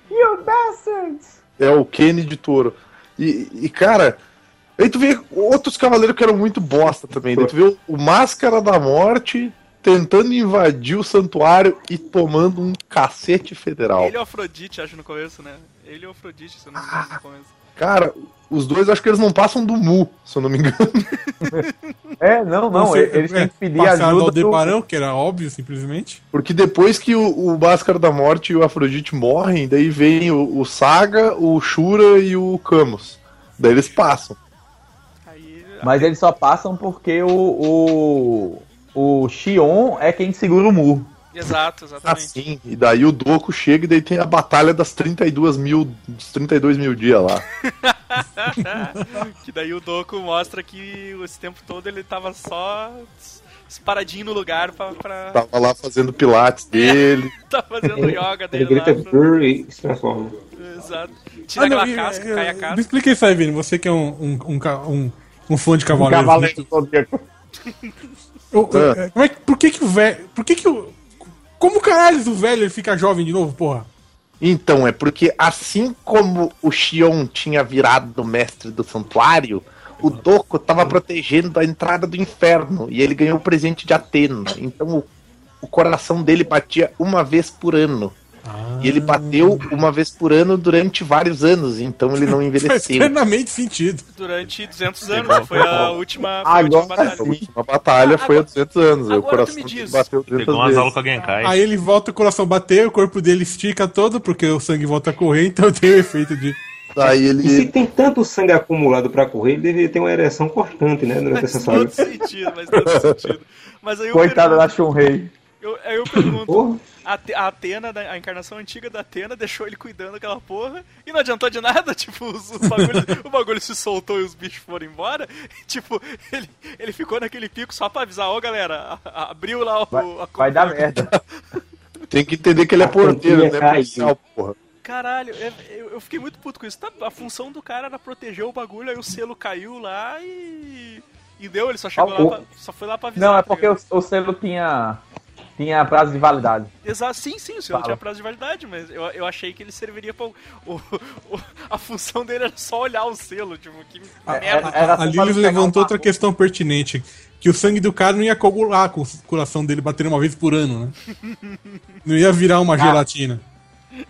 You bastards! É o Kenny de touro. E, e, cara, Aí tu vê outros cavaleiros que eram muito bosta também. Daí tu vê o, o Máscara da Morte tentando invadir o santuário e tomando um cacete federal. Ele e o Afrodite, acho, no começo, né? Ele e o Afrodite, se eu não me engano, no começo. Cara, os dois acho que eles não passam do Mu, se eu não me engano. É, não, não, Você- eles têm que pedir passaram ajuda. ao do- Deparão, que era óbvio, simplesmente. Porque depois que o, o da Morte e o Afrodite morrem, daí vem o, o Saga, o Shura e o Camus. Daí eles passam. Mas eles só passam porque o. O, o Xion é quem segura o Mu. Exato, exatamente. Assim, e daí o Doku chega e daí tem a batalha das 32 mil, dos 32 mil dias lá. que daí o Doku mostra que esse tempo todo ele tava só paradinho no lugar pra. pra... Tava lá fazendo pilates dele. tá fazendo yoga Ele dele lá. grita brrr e se transforma. Exato. Tira Ah, não, aquela e- casca, e- cai a Me casca. explica isso aí, Vini. Você que é um, um, um, um, um fã de O cavaleiros. Cavaleiro muito- eu- Ah. como é que- por que que o velho. Por que que o. Como caralho o velho ele fica jovem de novo, porra? Então, é porque assim como o Xion tinha virado mestre do santuário, o Doku tava protegendo a entrada do inferno e ele ganhou o presente de Atena. Então o, o coração dele batia uma vez por ano. E ele bateu uma vez por ano durante vários anos, então ele não Faz envelheceu. plenamente sentido. Durante 200 anos, foi a última, foi a última Agora batalha. A última batalha foi há 200 anos. o agora tu coração me dele diz. bateu 200 Pegou umas vezes. aulas com a Genkai. Aí ele volta, o coração bater, o corpo dele estica todo, porque o sangue volta a correr, então tem o efeito de. Daí E se ele. tem tanto sangue acumulado pra correr, ele deveria ter uma ereção constante, né? Durante essa Faz saga. todo sentido, faz todo sentido. Mas aí eu Coitada da pergunto, Shun-Rei. eu, aí eu pergunto Porra. A, a Atena, da- a encarnação antiga da Atena, deixou ele cuidando daquela porra e não adiantou de nada, tipo, os, os bagulho, o bagulho se soltou e os bichos foram embora. tipo, ele, ele ficou naquele pico só pra avisar, ó galera, a- a- abriu lá o. Vai, a vai dar merda. Tem que entender que ele é A porteiro, né? Policial, porra. Caralho, é- eu, eu fiquei muito puto com isso. Tá, a função do cara era proteger o bagulho, aí o selo caiu lá e. E deu, ele só chegou Ah, o- lá pra, Só foi lá pra avisar. Não, é porque o, o selo tinha. Tinha prazo de validade. Exato, sim, sim, o senhor Fala. tinha prazo de validade, mas eu, eu achei que ele serviria pra. O, o- o- a função dele era só olhar o selo, tipo, que É, merda. era A pegar levantou um outra questão pertinente: que o sangue do cara não ia coagular com o coração dele batendo uma vez por ano, né? Não ia virar uma gelatina.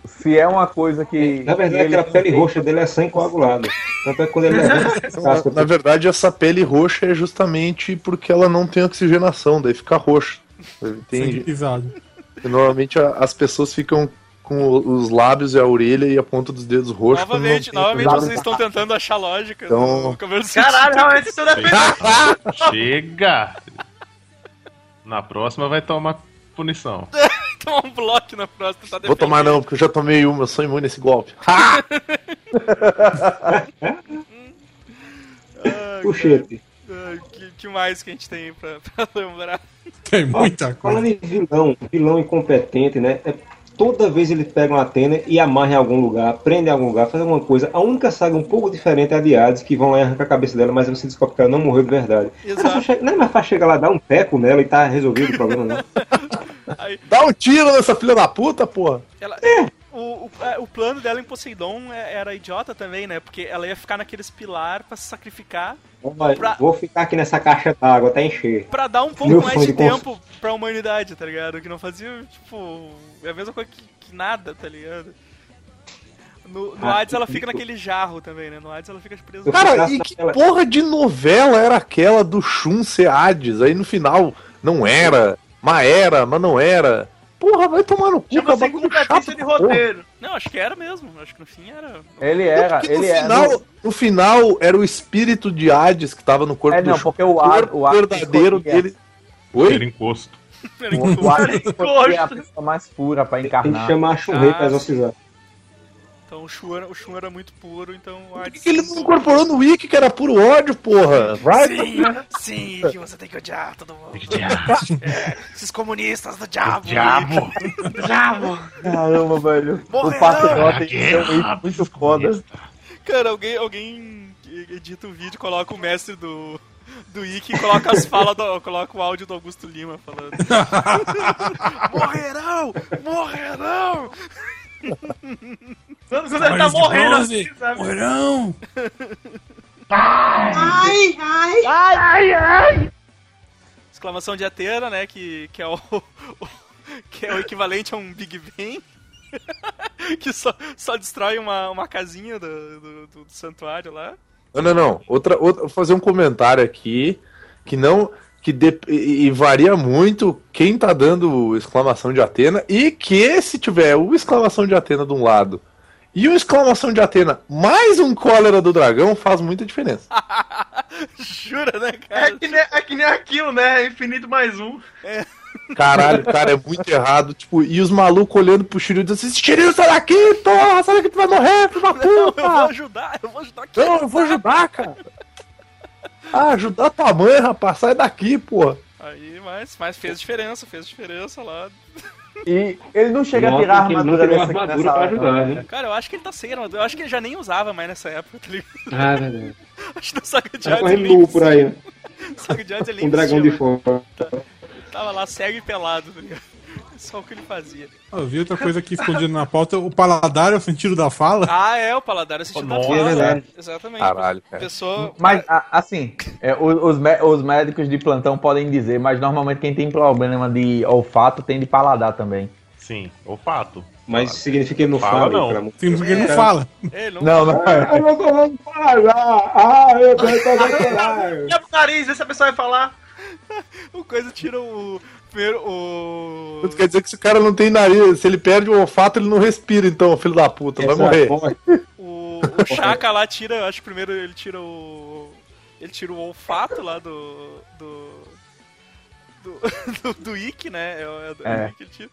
Se é uma coisa que. Na verdade, aquela não pele roxa dele é sangue coagulado. Tanto é que quando ele essa casca, Na verdade, essa pele roxa é justamente porque ela não tem oxigenação, daí fica roxa. Tem, pisado. normalmente as pessoas ficam com o- os lábios e a orelha e a ponta dos dedos roxos. Novamente, novamente vocês estão tentando achar lógica Então- Caralho, realmente é Chega! Na próxima vai tomar punição. Tomar um bloco na próxima, tá Vou tomar não, porque eu já tomei uma, eu sou imune a esse golpe. puxete. O que, que mais que a gente tem aí pra, pra lembrar? Tem muita Falando coisa. em vilão, vilão incompetente, né? É, toda vez ele pega uma Atena e amarra em algum lugar, prende em algum lugar, faz alguma coisa. A única saga um pouco diferente é a de Hades, que vão lá e arrancar a cabeça dela, mas você descobre que ela não morreu de verdade. Exato. Chega- não é mais fácil chegar lá, dar um teco nela e tá resolvido o problema, não. Aí, Dá um tiro nessa filha da puta, porra! ela, o, o, é, o plano dela em Poseidon é- era idiota também, né? Porque ela ia ficar naqueles pilar pra se sacrificar Olha, Pra- Vou ficar aqui nessa caixa d'água até encher. pra dar um pouco Meu mais de de cons- tempo pra humanidade, tá ligado? Que não fazia, tipo, é a mesma coisa que, que nada, tá ligado? No, no Ah, Hades ela fica naquele jarro também, né? No Hades ela fica presa. Cara, e que porra de novela era aquela do Shun ser Hades? Aí no final, não era, mas era, mas não era. Porra, vai tomar no cu, é sem bagulho competência chato, de porra. roteiro. Não, acho que era mesmo. Acho que no fim era. Ele Não, era. porque no, Ele era. final, no final era o espírito de Hades que tava no corpo É, do não, porque o O ar, o ar verdadeiro dele. Era Oi? encosto. era O, o ar escolhia a pessoa mais pura pra Tem que encarnar. chamar a Shunrei Ah, pra exorcizar. Então o Shun, era, o Shun era muito puro, então o Por Hades. que ele não incorporou no Wiki que era puro ódio, porra? Vai, Sim, sim, que você tem que odiar todo mundo. É, esses comunistas do diabo. Diabo! Caramba, velho. Morreu! O patriota tem que ser um isso muito foda. Cara, alguém, alguém edita o vídeo, coloca o mestre do. Do Ikki e coloca as falas do, coloca o áudio do Augusto Lima falando. morrerão! Morrerão! Quando ele tá morrendo assim, sabe? Morrerão! Ai, ai, ai, ai. Exclamação de Atena, né? Que, que é o. que é o equivalente a um Big Bang. que só, só destrói uma, uma casinha do, do, do- do santuário lá. Não, não, não. Outra, outra, vou fazer um comentário aqui que não. que de- e, e varia muito quem tá dando exclamação de Atena e que se tiver o exclamação de Atena de um lado e o exclamação de Atena mais um cólera do dragão faz muita diferença. Jura, né, cara? É que, nem, é que nem aquilo, né? Infinito mais um. É. Caralho, cara, é muito errado. Tipo, e os malucos olhando pro Shiryu e dizendo assim: Shiryu, sai daqui, porra, sai daqui, tu vai morrer, filho da Não, eu vou puta! ajudar, eu vou ajudar aqui. Não, eu vou ajudar, cara. Ah, ajudar tua mãe, rapaz, sai daqui, porra. Aí, mas, mas fez diferença, fez diferença lá. E ele não chega a Nota tirar a que ele não armadura a nessa, armadura nessa pra hora, ajudar, não, né? né? Cara, eu acho que ele tá sem armadura. Eu acho que ele já nem usava mais nessa época, tá ligado? Ah, é verdade. Acho que no Saga de Tá Hades correndo ele nem nu por aí, né? Saga de Hades ele Um dragão de fora. mano. Tava lá cego e pelado, tá ligado? Só o que ele fazia. Eu vi outra coisa aqui escondida na pauta, o paladar é o sentido da fala. Ah, é, o paladar assistiu da Nossa, fala. é verdade. Exatamente. Caralho, cara. Pessoa. Mas, assim, é, o- os, os médicos de plantão podem dizer, mas normalmente quem tem problema de olfato tem de paladar também. Sim, olfato. Mas significa que ele não Fala, fala, não. de Significa que ele não Deus. fala. É, não, Não, não é. Eu não tô falando falar. Ah, eu tô falando falar. Olha pro nariz, vê se a pessoa vai falar. O coisa tira o. Primeiro, o. Isso quer dizer que se o cara não tem nariz, se ele perde o olfato, ele não respira, então, filho da puta, vai morrer. O, o Chaka lá tira, eu acho que primeiro ele tira o. Ele tira o olfato lá do. do. do, do, do Ikki, né? É, o- é, do- É. do Ikki, ele tira.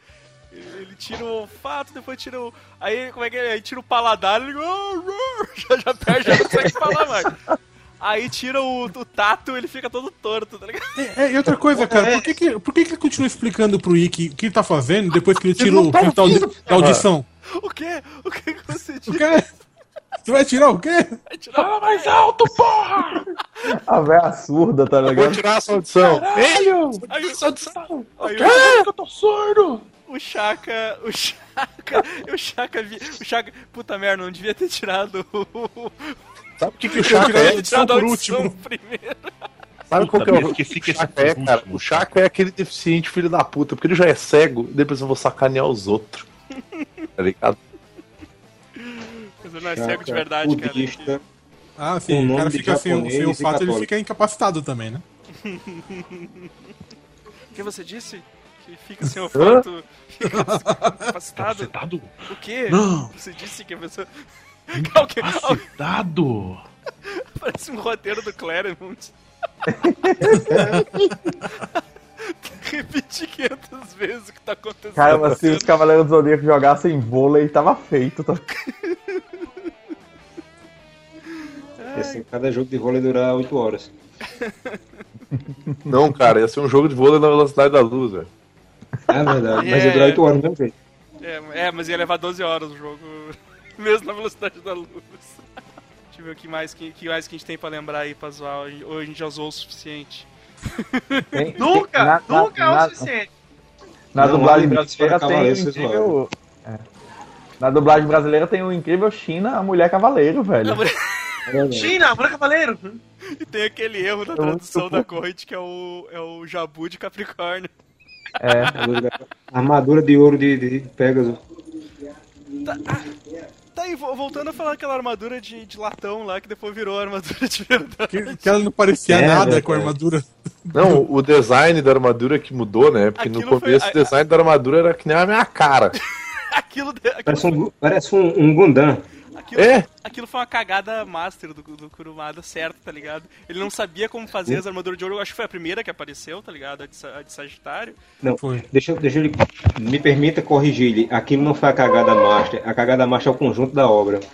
Ele tira o olfato, depois tira o. Aí, como é que é? Aí tira o paladar, ele já, já perde, já não consegue falar mais. Aí tira o, o tato, ele fica todo torto, tá ligado? É, e outra coisa, cara, por que, que, por que, que ele continua explicando pro Ikki o que ele tá fazendo depois que ele tira não o tá filtro da audição? O quê? O que que você O disse? quê? Você vai tirar o quê? Vai tirar o mais alto, porra! A véia surda, tá Vou ligado? tirar essa audição. Velho! Aí, Essa audição! aí, que eu tô surdo! O Chaka, o Chaka, o Chaka, vi, o Chaka, puta merda, não devia ter tirado o. Sabe o que, que o a é? por audição último. primeiro. Sabe qual que é o esqueci que o foi é, o cara? O Chaka é aquele deficiente filho da puta, porque ele já é cego, depois eu vou sacanear os outros. Tá ligado? Mas ele não é cego de verdade, cara. Budista. Ah, Com sim, o nome cara fica sem, sem e olfato, ele fica incapacitado também, né? O que você disse? Que fica sem olfato, fica capacitado? Capacitado? O quê? Não. Você disse que a pessoa... Capacitado? Parece um roteiro do Claremont. Repetir 500 vezes o que tá acontecendo. Caramba, se os Cavaleiros do Zodíaco jogassem vôlei, tava feito. Tá? Cada jogo de vôlei durar 8 horas. Não, cara, ia ser um jogo de vôlei na velocidade da luz, velho. É verdade, mas É. ia durar 8 horas mesmo jeito. É, é, mas ia levar 12 horas o jogo, mesmo na velocidade da luz. Deixa eu ver o que mais que, que mais que a gente tem pra lembrar aí pra zoar. Hoje a gente já zoou o suficiente. Tem- Nunca, tem- na- na- nunca é o na- suficiente. Na Não, dublagem brasileira tem o incrível. é. Na dublagem brasileira tem o incrível China, a mulher cavaleiro, velho. China, Branco Cavaleiro. E tem aquele erro na tradução da corrente que é o, é o Jabu de Capricórnio. É. Armadura de ouro de, de Pegasus. Tá, ah, tá aí, vo- voltando a falar aquela armadura de, de latão lá que depois virou armadura de verdade. Que, que ela não parecia É, nada né, com a armadura. Não, o design da armadura que mudou, né? Porque no Aquilo foi- começo a- o design da armadura era que nem a minha cara. Aquilo, de- aquilo, Parece um, parece um, um Gundam. Aquilo, É. aquilo foi uma cagada master do, do Kurumada, certo, tá ligado? Ele não sabia como fazer as armaduras de ouro. Eu acho que foi a primeira que apareceu, tá ligado? A de, a de Sagitário. Não, Foi. deixa, eu- deixa ele. Me permita corrigir-lhe. Aquilo não foi a cagada master. A cagada master é o conjunto da obra.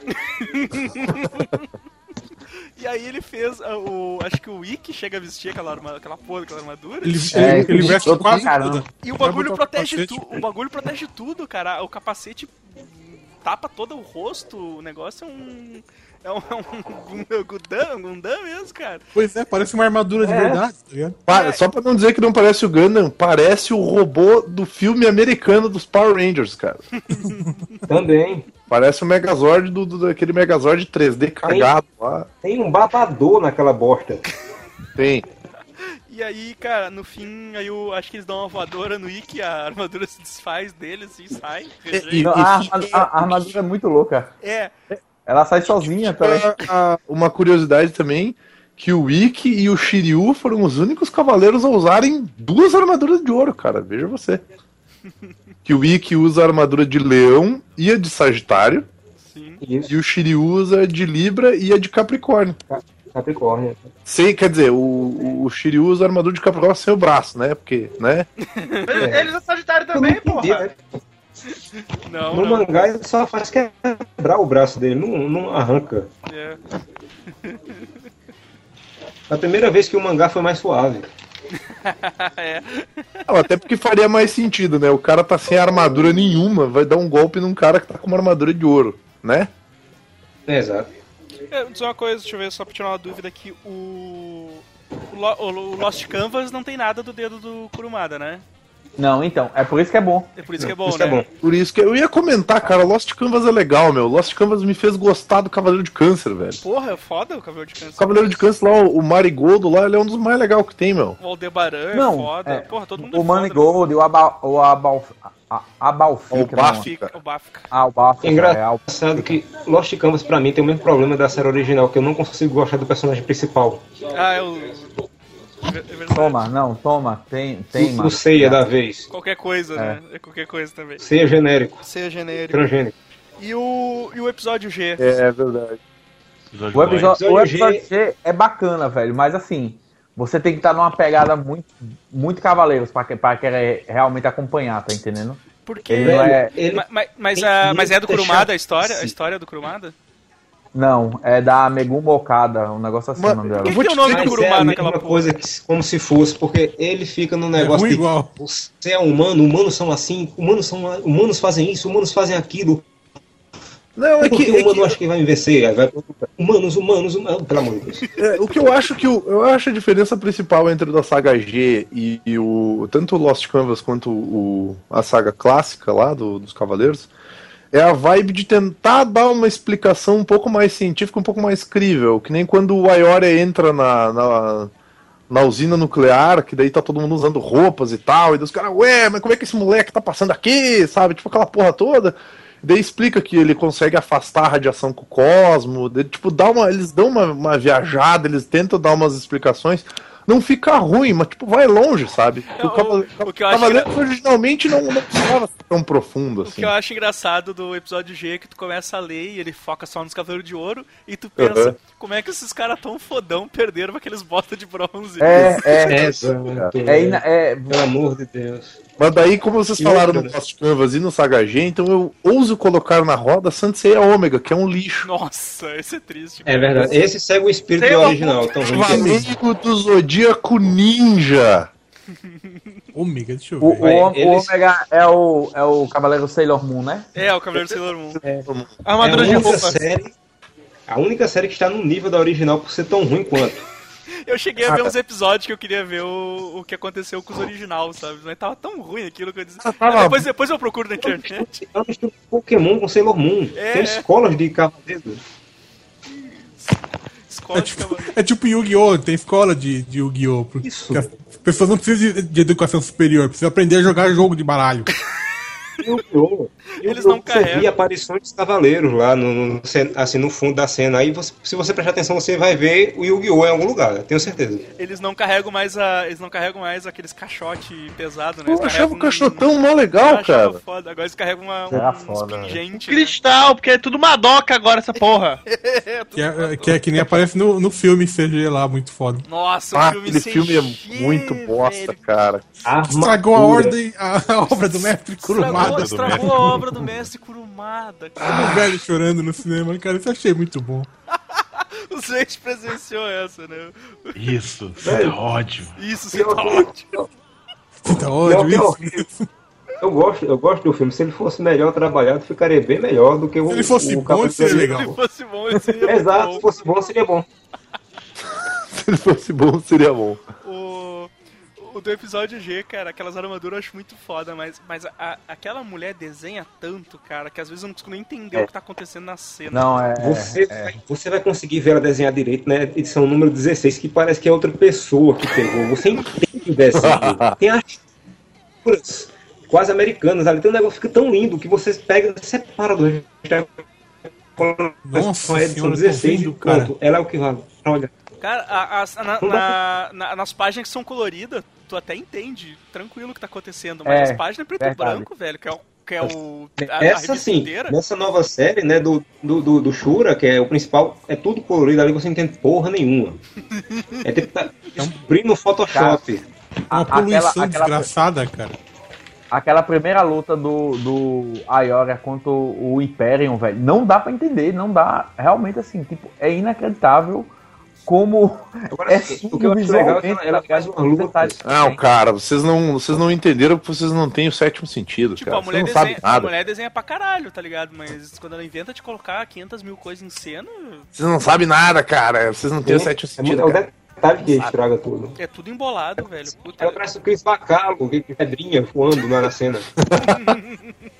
E aí ele fez ah, o. Acho que o Ikki chega a vestir aquela, arma, aquela porra, aquela armadura. Ele, É, ele, ele veste quase caramba. tudo. E o bagulho protege tudo. O bagulho protege tudo, cara. O capacete tapa todo o rosto. O negócio é um. É um, é um Gundam, um Gundam mesmo, cara. Pois é, parece uma armadura de É. verdade, tá ligado? Pa- Só pra não dizer que não parece o Gundam, parece o robô do filme americano dos Power Rangers, cara. Também. Parece o Megazord do, do- daquele Megazord 3D cagado lá. Tem um babador naquela bosta. Tem. E aí, cara, no fim, aí eu acho que eles dão uma voadora no Ikki, a armadura se desfaz dele, assim, sai. Não, a, a- a armadura é muito louca. É, Ela sai sozinha também. Uma curiosidade também, que o Ikki e o Shiryu foram os únicos cavaleiros a usarem duas armaduras de ouro, cara. Veja você. Que o Ikki usa a armadura de leão e a de Sagitário, sim. E o Shiryu usa a de Libra e a de Capricórnio. Capricórnio. Sem, quer dizer, o, o Shiryu usa a armadura de Capricórnio sem o braço, né? Porque, né? Eles são Sagitário também, porra. Não, No não. mangá ele só faz quebrar o braço dele, não, não arranca. É. A primeira vez que o mangá foi mais suave. é. Não, até porque faria mais sentido, né? O cara tá sem armadura nenhuma, vai dar um golpe num cara que tá com uma armadura de ouro, né? É, exato. É, dizer uma coisa, deixa eu ver, só pra tirar uma dúvida aqui. O. O Lost Canvas não tem nada do dedo do Kurumada, né? Não, então, é por isso que é bom. É por isso que é bom, Isso né? é bom. Por isso que eu ia comentar, cara, Lost Canvas é legal, meu. Lost Canvas me fez gostar do Cavaleiro de Câncer, velho. Porra, é foda o cabelo de O câncer. Cavaleiro de Câncer lá, o o Marigold lá, ele é um dos mais legais que tem, meu. O Aldebaran é Não, foda. é, Porra, todo mundo O é foda. Manigold, o Abal... O Abal... a- Abalfica. O não. Baf. Fica, o Bafka. Ah, o Baffica. É É, engraçado que Lost Canvas pra mim tem o mesmo problema da série original, que eu não consigo gostar do personagem principal. Ah, é o. É. Toma, não, toma. Tem, tem, o. Ceia da vez. Qualquer coisa, né? É qualquer coisa também. Ceia genérico, Seja genérico. transgênico. E o, e o episódio G? É verdade. Episódio O episódio, o Episódio G é bacana, velho, mas assim, você tem que estar numa pegada muito, muito cavaleiros pra, que- pra querer realmente acompanhar, tá entendendo? Porque. Ele é. Ele Ma- ma- Mas, tem a, mas é do Kurumada a história? A chatice. história é do Kurumada? Não, é da Megumi Okada, um negócio assim Mas- o nome dela. Quem vou o te nome dizer do Mas é a naquela coisa que, como se fosse, porque ele fica no É negócio ruim de igual. você é humano, humanos são assim, humanos são humanos fazem isso, humanos fazem aquilo. Não, é Porque que, o é humano que acha que vai me vencer, vai humanos, humanos, humanos, pelo amor de Deus. é, o que eu acho que o, eu acho a diferença principal entre o da saga G e, e o tanto o Lost Canvas quanto o, a saga clássica lá do- dos Cavaleiros é a vibe de tentar dar uma explicação um pouco mais científica, um pouco mais crível, que nem quando o Ayori entra na, na, na usina nuclear, que daí tá todo mundo usando roupas e tal, e dos caras, ué, mas como é que esse moleque tá passando aqui, sabe? Tipo aquela porra toda. Daí explica que ele consegue afastar a radiação com o cosmo, daí, tipo, dá uma, eles dão uma, uma viajada, eles tentam dar umas explicações. Não fica ruim, mas tipo, vai longe, sabe? É, o- Cavale- o que eu acho Cavaleiros originalmente não, não precisava ser tão profundo O assim. que eu acho engraçado do episódio G é que tu começa a ler e ele foca só nos Cavaleiros de Ouro e tu pensa, Uhum. como é que esses caras tão fodão perderam aqueles bosta de bronze? É, é. Exato. É, ina- é, Pelo amor de Deus. Mas daí, como vocês E falaram outra, no né? Lost Canvas e no Saga G, então eu ouso colocar na roda Sansei Ômega, que é um lixo. Nossa, esse é triste. É verdade. Esse segue o espírito Sei original. Tão ruim que é. Cavaleiro do Zodíaco Ninja. Ômega, deixa eu ver. o, o eles- Ômega é o, é o Cavaleiro Sailor Moon, né? É, o Cavaleiro Sailor Moon. Armadura é a de única roupa. série. A única série que está no nível da original por ser tão ruim quanto. Eu cheguei a ver uns episódios que eu queria ver o, o que aconteceu com os original, sabe? Mas tava tão ruim aquilo que eu disse. Ah, tava- depois, depois eu procuro na internet. É um estilo Pokémon com Sailor Moon. É, Tem escolas de cavaleiros. Escola É de tipo, Cavaleiro. é tipo Yu-Gi-Oh! Tem escola de, de Yu-Gi-Oh! As pessoas não precisam de, de educação superior, precisam aprender a jogar jogo de baralho. Yu-Gi-Oh! Eles não Você carregam. via aparições dos cavaleiros lá, no, no- assim, no fundo da cena. Aí, você- se você prestar atenção, você vai ver o Yu-Gi-Oh! em algum lugar, tenho certeza. Eles não carregam mais a. Eles não carregam mais aqueles caixote pesado, né? Eles Eu achava o caixotão mó legal, cara. Foda. Agora eles carregam uma, um foda, né? pingente. né? Cristal, porque é tudo Madoka agora, essa porra. Que é, que é que nem aparece no, no filme CG lá, muito foda. Nossa, o Ah, filme aquele filme é muito bosta, velho. cara. Estragou a ordem, a, obra do mestre Estragou, Kurumada. estragou a obra do mestre Kurumada. cara. O velho chorando no cinema, cara, isso eu achei muito bom. O Zeus presenciou essa, né? Isso, sinta ódio. Isso, você tá ótimo. Puta ódio, que é isso. Eu gosto, eu gosto do filme. Se ele fosse melhor trabalhado, ficaria bem melhor do que o. Se ele fosse o bom, seria legal. Se Zodíaco. fosse bom, ele seria Exato, bom. se fosse bom, seria bom. Se ele fosse bom, seria bom. O, o do episódio G, cara, aquelas armaduras eu acho muito foda, mas, mas a- aquela mulher desenha tanto, cara, que às vezes eu não consigo nem entender É. o que tá acontecendo na cena. Não, é. Você, é. vai, você vai conseguir ver ela desenhar direito, né? Edição número 16, que parece que é outra pessoa que pegou. Você entende o desenho. Tem as figuras quase americanas ali. Tem um negócio que fica tão lindo que você pega, separa do. Nossa a edição senhora, eu tô 16 vendo, e cara. pronto. Ela é o que vale. Olha. Cara, a- a- na- na- na- nas páginas que são coloridas, tu até entende tranquilo o que tá acontecendo, mas É, as páginas preto e verdade. branco, velho, que é o. Que é o a, a Essa revista sim, inteira. nessa nova série, né, do, do, do, do Shura, que é o principal, é tudo colorido ali, você não entende porra nenhuma. É tipo tá descobrindo no Photoshop. Uma A- poluição aquela- aquela- desgraçada, cara. Aquela primeira luta do, do Ayora contra o Imperium, velho, não dá pra entender, não dá. Realmente, assim, tipo, é inacreditável como Agora, é o que eu acho legal é que ela, ela faz uma luta. Detalhes. Não, cara, vocês não, vocês não entenderam porque vocês não têm o sétimo sentido, Tipo, cara. a mulher, desenha, a nada. mulher desenha pra caralho, tá ligado? Mas quando ela inventa de colocar 500 mil coisas em cena, Vocês não sabem nada, cara. Vocês não têm o sétimo É, sentido, é cara. detalhe que estraga tudo. é tudo embolado, velho. Puta, Ela parece o Chris Bacalo, pedrinha voando lá na cena.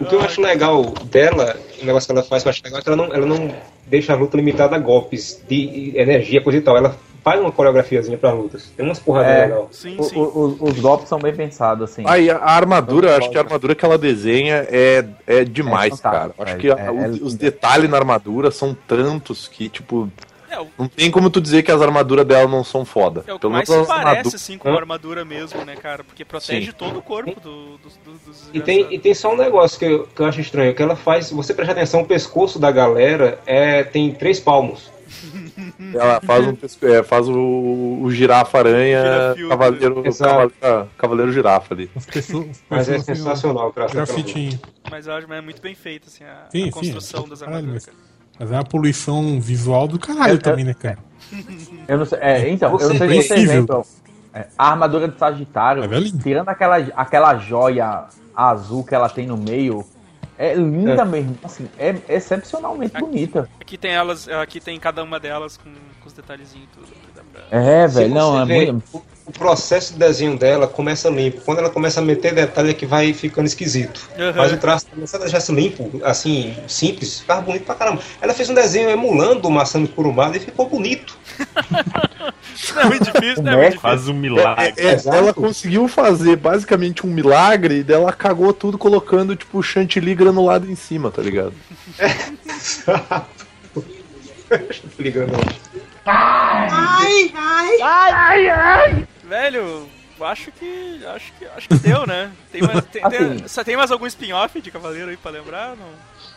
o que eu acho legal dela, o negócio que ela faz que eu acho legal é que ela não, ela não deixa a luta limitada a golpes de energia, coisa e tal. Ela faz uma coreografiazinha pra lutas. Tem umas porradas É. legais. sim, O- sim. o- os, os golpes são bem pensados, assim. Aí a armadura, acho que a armadura que ela desenha é, é demais, É cara. Acho é, que a- é- os, é os lindo. detalhes na armadura são tantos que, tipo, É, o, não tem como tu dizer que as armaduras dela não são foda. é o que Pelo mais menos se parece, assim, com uma armadura mesmo, né, cara? Porque protege Sim. todo o corpo do, dos, dos, dos E tem, e tem só um negócio que eu, que eu acho estranho, que ela faz, se você prestar atenção, o pescoço da galera é, tem três palmos. Ela faz, um, é, faz o, o girafa aranha, Girafiudo. cavaleiro, Exato. cavaleiro, cavaleiro girafa ali. As pessoas. as Mas é sensacional. Grafitinho. Mas eu acho que é muito bem feito, assim, a, Sim, a sim. construção das Caralho, armaduras. mas, cara. Mas é uma poluição visual do caralho Eu- também, né, cara? Eu não sei, é, então, eu Você não sei se vocês lembram. é, a armadura de Sagitário, é tirando aquela, aquela joia azul que ela tem no meio, é linda mesmo. Assim, é excepcionalmente bonita. Aqui tem elas, aqui tem cada uma delas com, com os detalhezinhos e tudo. É, Se velho, não, é vê, muito. o, processo de desenho dela começa limpo. Quando ela começa a meter detalhe é que vai ficando esquisito. Uhum. Mas o traço começa a deixar limpo, assim, simples, ficava bonito pra caramba. Ela fez um desenho emulando o Masami Kurumada e ficou bonito. Não é muito difícil, é Né? difícil. Faz um milagre. É, Exato. ela conseguiu fazer basicamente um milagre e dela cagou tudo colocando, tipo, chantilly granulado em cima, tá ligado? Ligando. Velho, eu acho que. Acho que. Acho que deu, né? Tem mais, tem, tem- Assim. só tem mais algum spin-off de Cavaleiro aí pra lembrar? Não.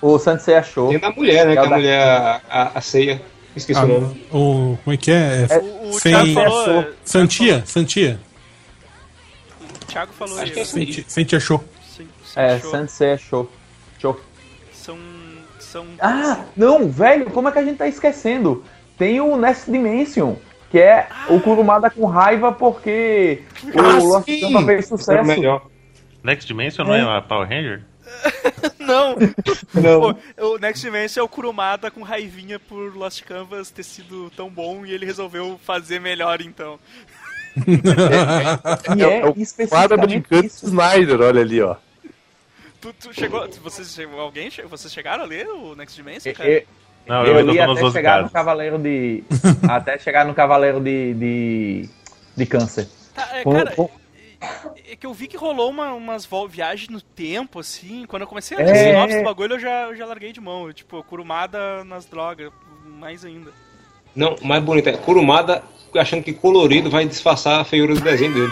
O Sansei achou. Tem da mulher, né? É Que o a da- mulher, a, a ceia. Esqueci Ah, o nome. o, como é que é? É O, o Sem- Thiago falou. Achou. é, Santia? Santia? O Thiago falou Acho aí. que é Senti achou. É, show. Sansei achou. Show. São. São. Ah, não, velho, como é que a gente tá esquecendo? Tem o Next Dimension, que é o Kurumada com raiva porque Ah, o Lost! Canvas fez Era sucesso. melhor. Next Dimension não é uma Power Ranger? Não! Não. O, o Next Dimension é o Kurumada com raivinha por Lost Canvas ter sido tão bom e ele resolveu fazer melhor então. E é, é o quadro isso. Snyder, olha ali, ó. Tu, tu chegou. Vocês, alguém, vocês chegaram a ler o Next Dimension, cara? Eu, Não, eu, eu ainda li tô nos até 12 chegar no casos. Cavaleiro de. até chegar no Cavaleiro de. de, de Câncer. Tá, é, Com- cara, com- é que eu vi que rolou uma, umas viagens no tempo, assim. Quando eu comecei a ler É. esse sinopse do bagulho, eu já, eu já larguei de mão. Eu, tipo, Kurumada nas drogas, mais ainda. Não, mais bonito é Kurumada achando que colorido vai disfarçar a feiura do desenho dele.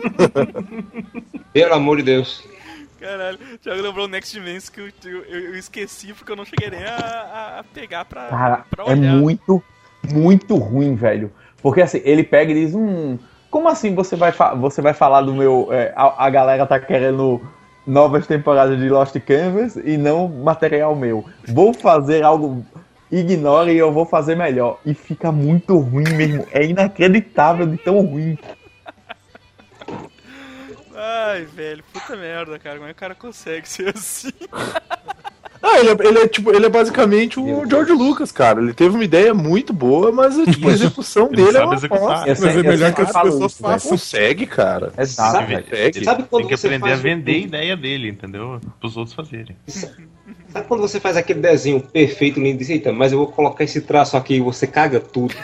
Pelo amor de Deus. Caralho, já lembrou o Next Dimension que eu, eu, eu esqueci porque eu não cheguei nem a, a- pegar pra, Cara, pra é olhar. muito, muito ruim, velho. Porque assim, ele pega e diz, hum, como assim você vai, você vai falar do meu. é, a, a galera tá querendo novas temporadas de Lost Canvas e não material meu. Vou fazer algo. Ignore e eu vou fazer melhor. E fica muito ruim mesmo. É inacreditável de tão ruim. Ai, velho, puta merda, cara. Como é que o cara consegue ser assim? Ah, ele é, ele é, tipo, ele é basicamente o George Lucas, cara. Ele teve uma ideia muito boa, mas tipo, a execução Ele dele é sabe uma executar. Mas é melhor que as pessoas isso, velho. façam. Consegue, cara. Exato, Sabe. Consegue. Sabe quando Tem que você aprender a faz vender a ideia dele, entendeu? Pros outros fazerem. Sabe quando você faz aquele desenho perfeito, lindo, e diz, eita, mas eu vou colocar esse traço aqui e você caga tudo.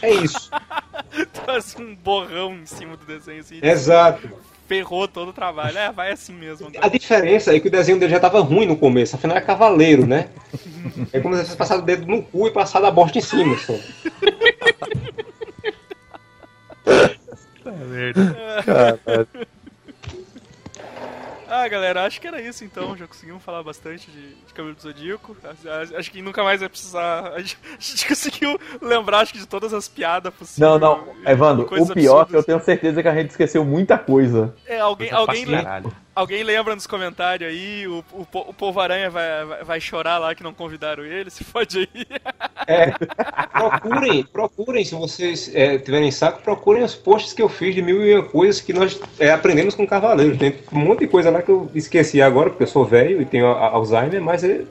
É isso. Faz um borrão em cima do desenho assim. Exato. Ferrou todo o trabalho. É, vai assim mesmo. A diferença é que o desenho dele já tava ruim no começo, afinal é cavaleiro, né? É como se você passar o dedo no cu e passar da bosta em cima. Só. Cara, Ah, galera, acho que era isso então. Já conseguimos falar bastante de, de Cabelo do Zodíaco. Acho, que nunca mais vai precisar. A gente, a gente conseguiu lembrar, acho que, de todas as piadas possíveis. Não, não, Evandro, o pior é que eu absurdas. tenho certeza que a gente esqueceu muita coisa. É, alguém, alguém, caralho. Alguém lembra nos comentários aí, o, o, o Povo Aranha vai, vai, vai chorar lá que não convidaram ele, se pode aí. É, procurem, procurem, se vocês é, tiverem saco, procurem os posts que eu fiz de mil e uma coisas que nós é, aprendemos com Cavaleiros. Tem um monte de coisa lá que eu esqueci agora, porque eu sou velho e tenho Alzheimer, mas é,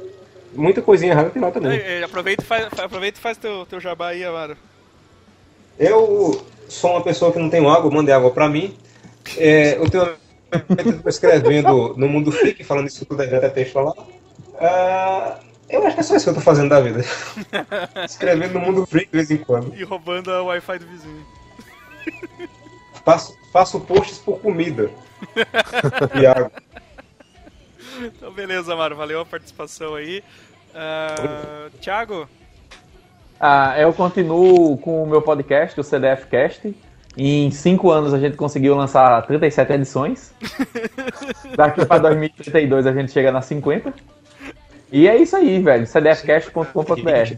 muita coisinha errada tem lá também. É, aproveita e faz, fa- aproveita e faz teu, teu jabá aí, Amaro. Eu sou uma pessoa que não tenho água, mandei água pra mim. É, eu tenho eu tô escrevendo no Mundo Freak, falando isso tudo, deve até texto lá. Ah, eu acho que é só isso que eu tô fazendo da vida. Escrevendo no Mundo Freak de vez em quando. E roubando a Wi-Fi do vizinho. Faço, faço posts por comida. E água. Então, beleza, Amaro, valeu a participação aí. Ah, Thiago, Ah, eu continuo com o meu podcast, o CDF Cast. Em cinco anos a gente conseguiu lançar 37 edições. Daqui para 2032 a gente chega nas 50. E é isso aí, velho. cdfcast.com.br.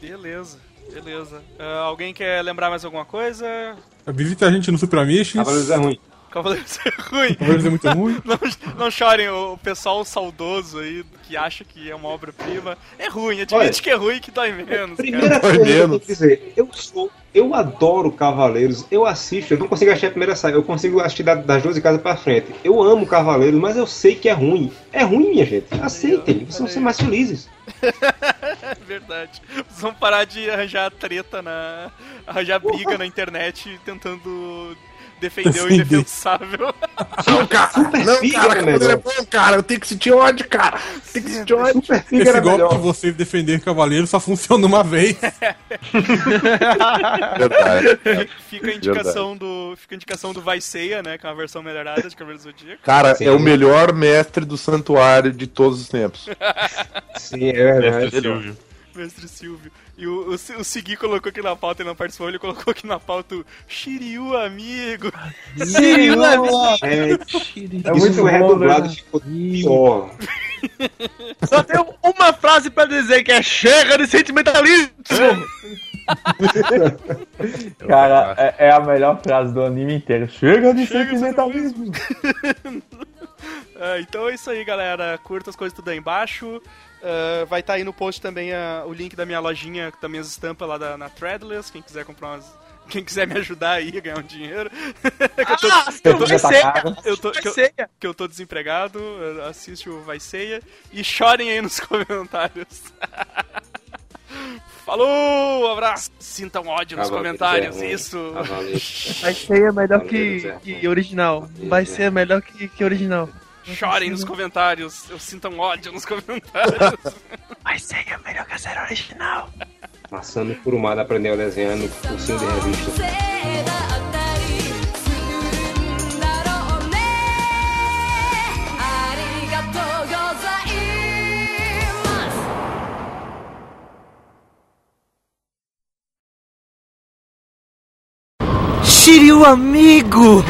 beleza, beleza. Ah, alguém quer lembrar mais alguma coisa? Visita a gente no Super Amishes. Cavaleiros é ruim. Cavaleiros é ruim. Cavaleiros é muito ruim. Não, não chorem, o pessoal saudoso aí que acha que é uma obra-prima. É ruim, admite Olha, que é ruim que dói menos. Primeira cara. coisa que eu que dizer, eu sou. Eu adoro Cavaleiros, eu assisto, eu não consigo assistir a primeira saga, eu consigo assistir da- das duas de casa pra frente. Eu amo Cavaleiros, mas eu sei que é ruim. É ruim, minha gente. Aceitem, vocês vão ser mais felizes. É verdade. Vocês vão parar de arranjar treta na. arranjar briga na internet tentando defender o indefensável. Não, cara, não, Figa cara, é melhor. bom, cara. Eu tenho que sentir ódio, cara. Tem que sentir ódio. Esse golpe de você defender cavaleiro só funciona uma vez. Verdade. Fica a indicação do. Fica a indicação do Vaiceia, né? Que é uma versão melhorada de Cavaleiro do Zodíaco. Cara, é o melhor mestre do santuário de todos os tempos. Sim, é verdade. Mestre Silvio. Mestre Silvio. E o, o, o Segui colocou aqui na pauta, ele não participou, ele colocou aqui na pauta o Shiryu amigo. Shiryu amigo. É, É muito né? e ficou pior. Só tenho uma frase pra dizer que é chega de sentimentalismo! Cara, é, é a melhor frase do anime inteiro. Chega de sentimentalismo. Ah, então é isso aí, galera. Curta as coisas tudo aí embaixo. Ah, vai estar aí no post também ah, o link da minha lojinha, com as minhas estampas lá da, na Threadless. Quem quiser comprar umas. Quem quiser me ajudar aí a ganhar um dinheiro. que eu tô, Ah, que eu tô- eu que Vai eu- ser! que eu tô desempregado, assiste o Vai Ceia e chorem aí nos comentários. Falou, um abraço. Sintam ódio nos comentários, é isso. Vai ser melhor Cavaleiros que, é que original. Vai ser melhor que, que original. Chorem nos comentários. Eu sintam ódio nos comentários. Mas segue é melhor que a série original. Passando por uma aprendeu desenhando cursinho de revista. Shiryu amigo!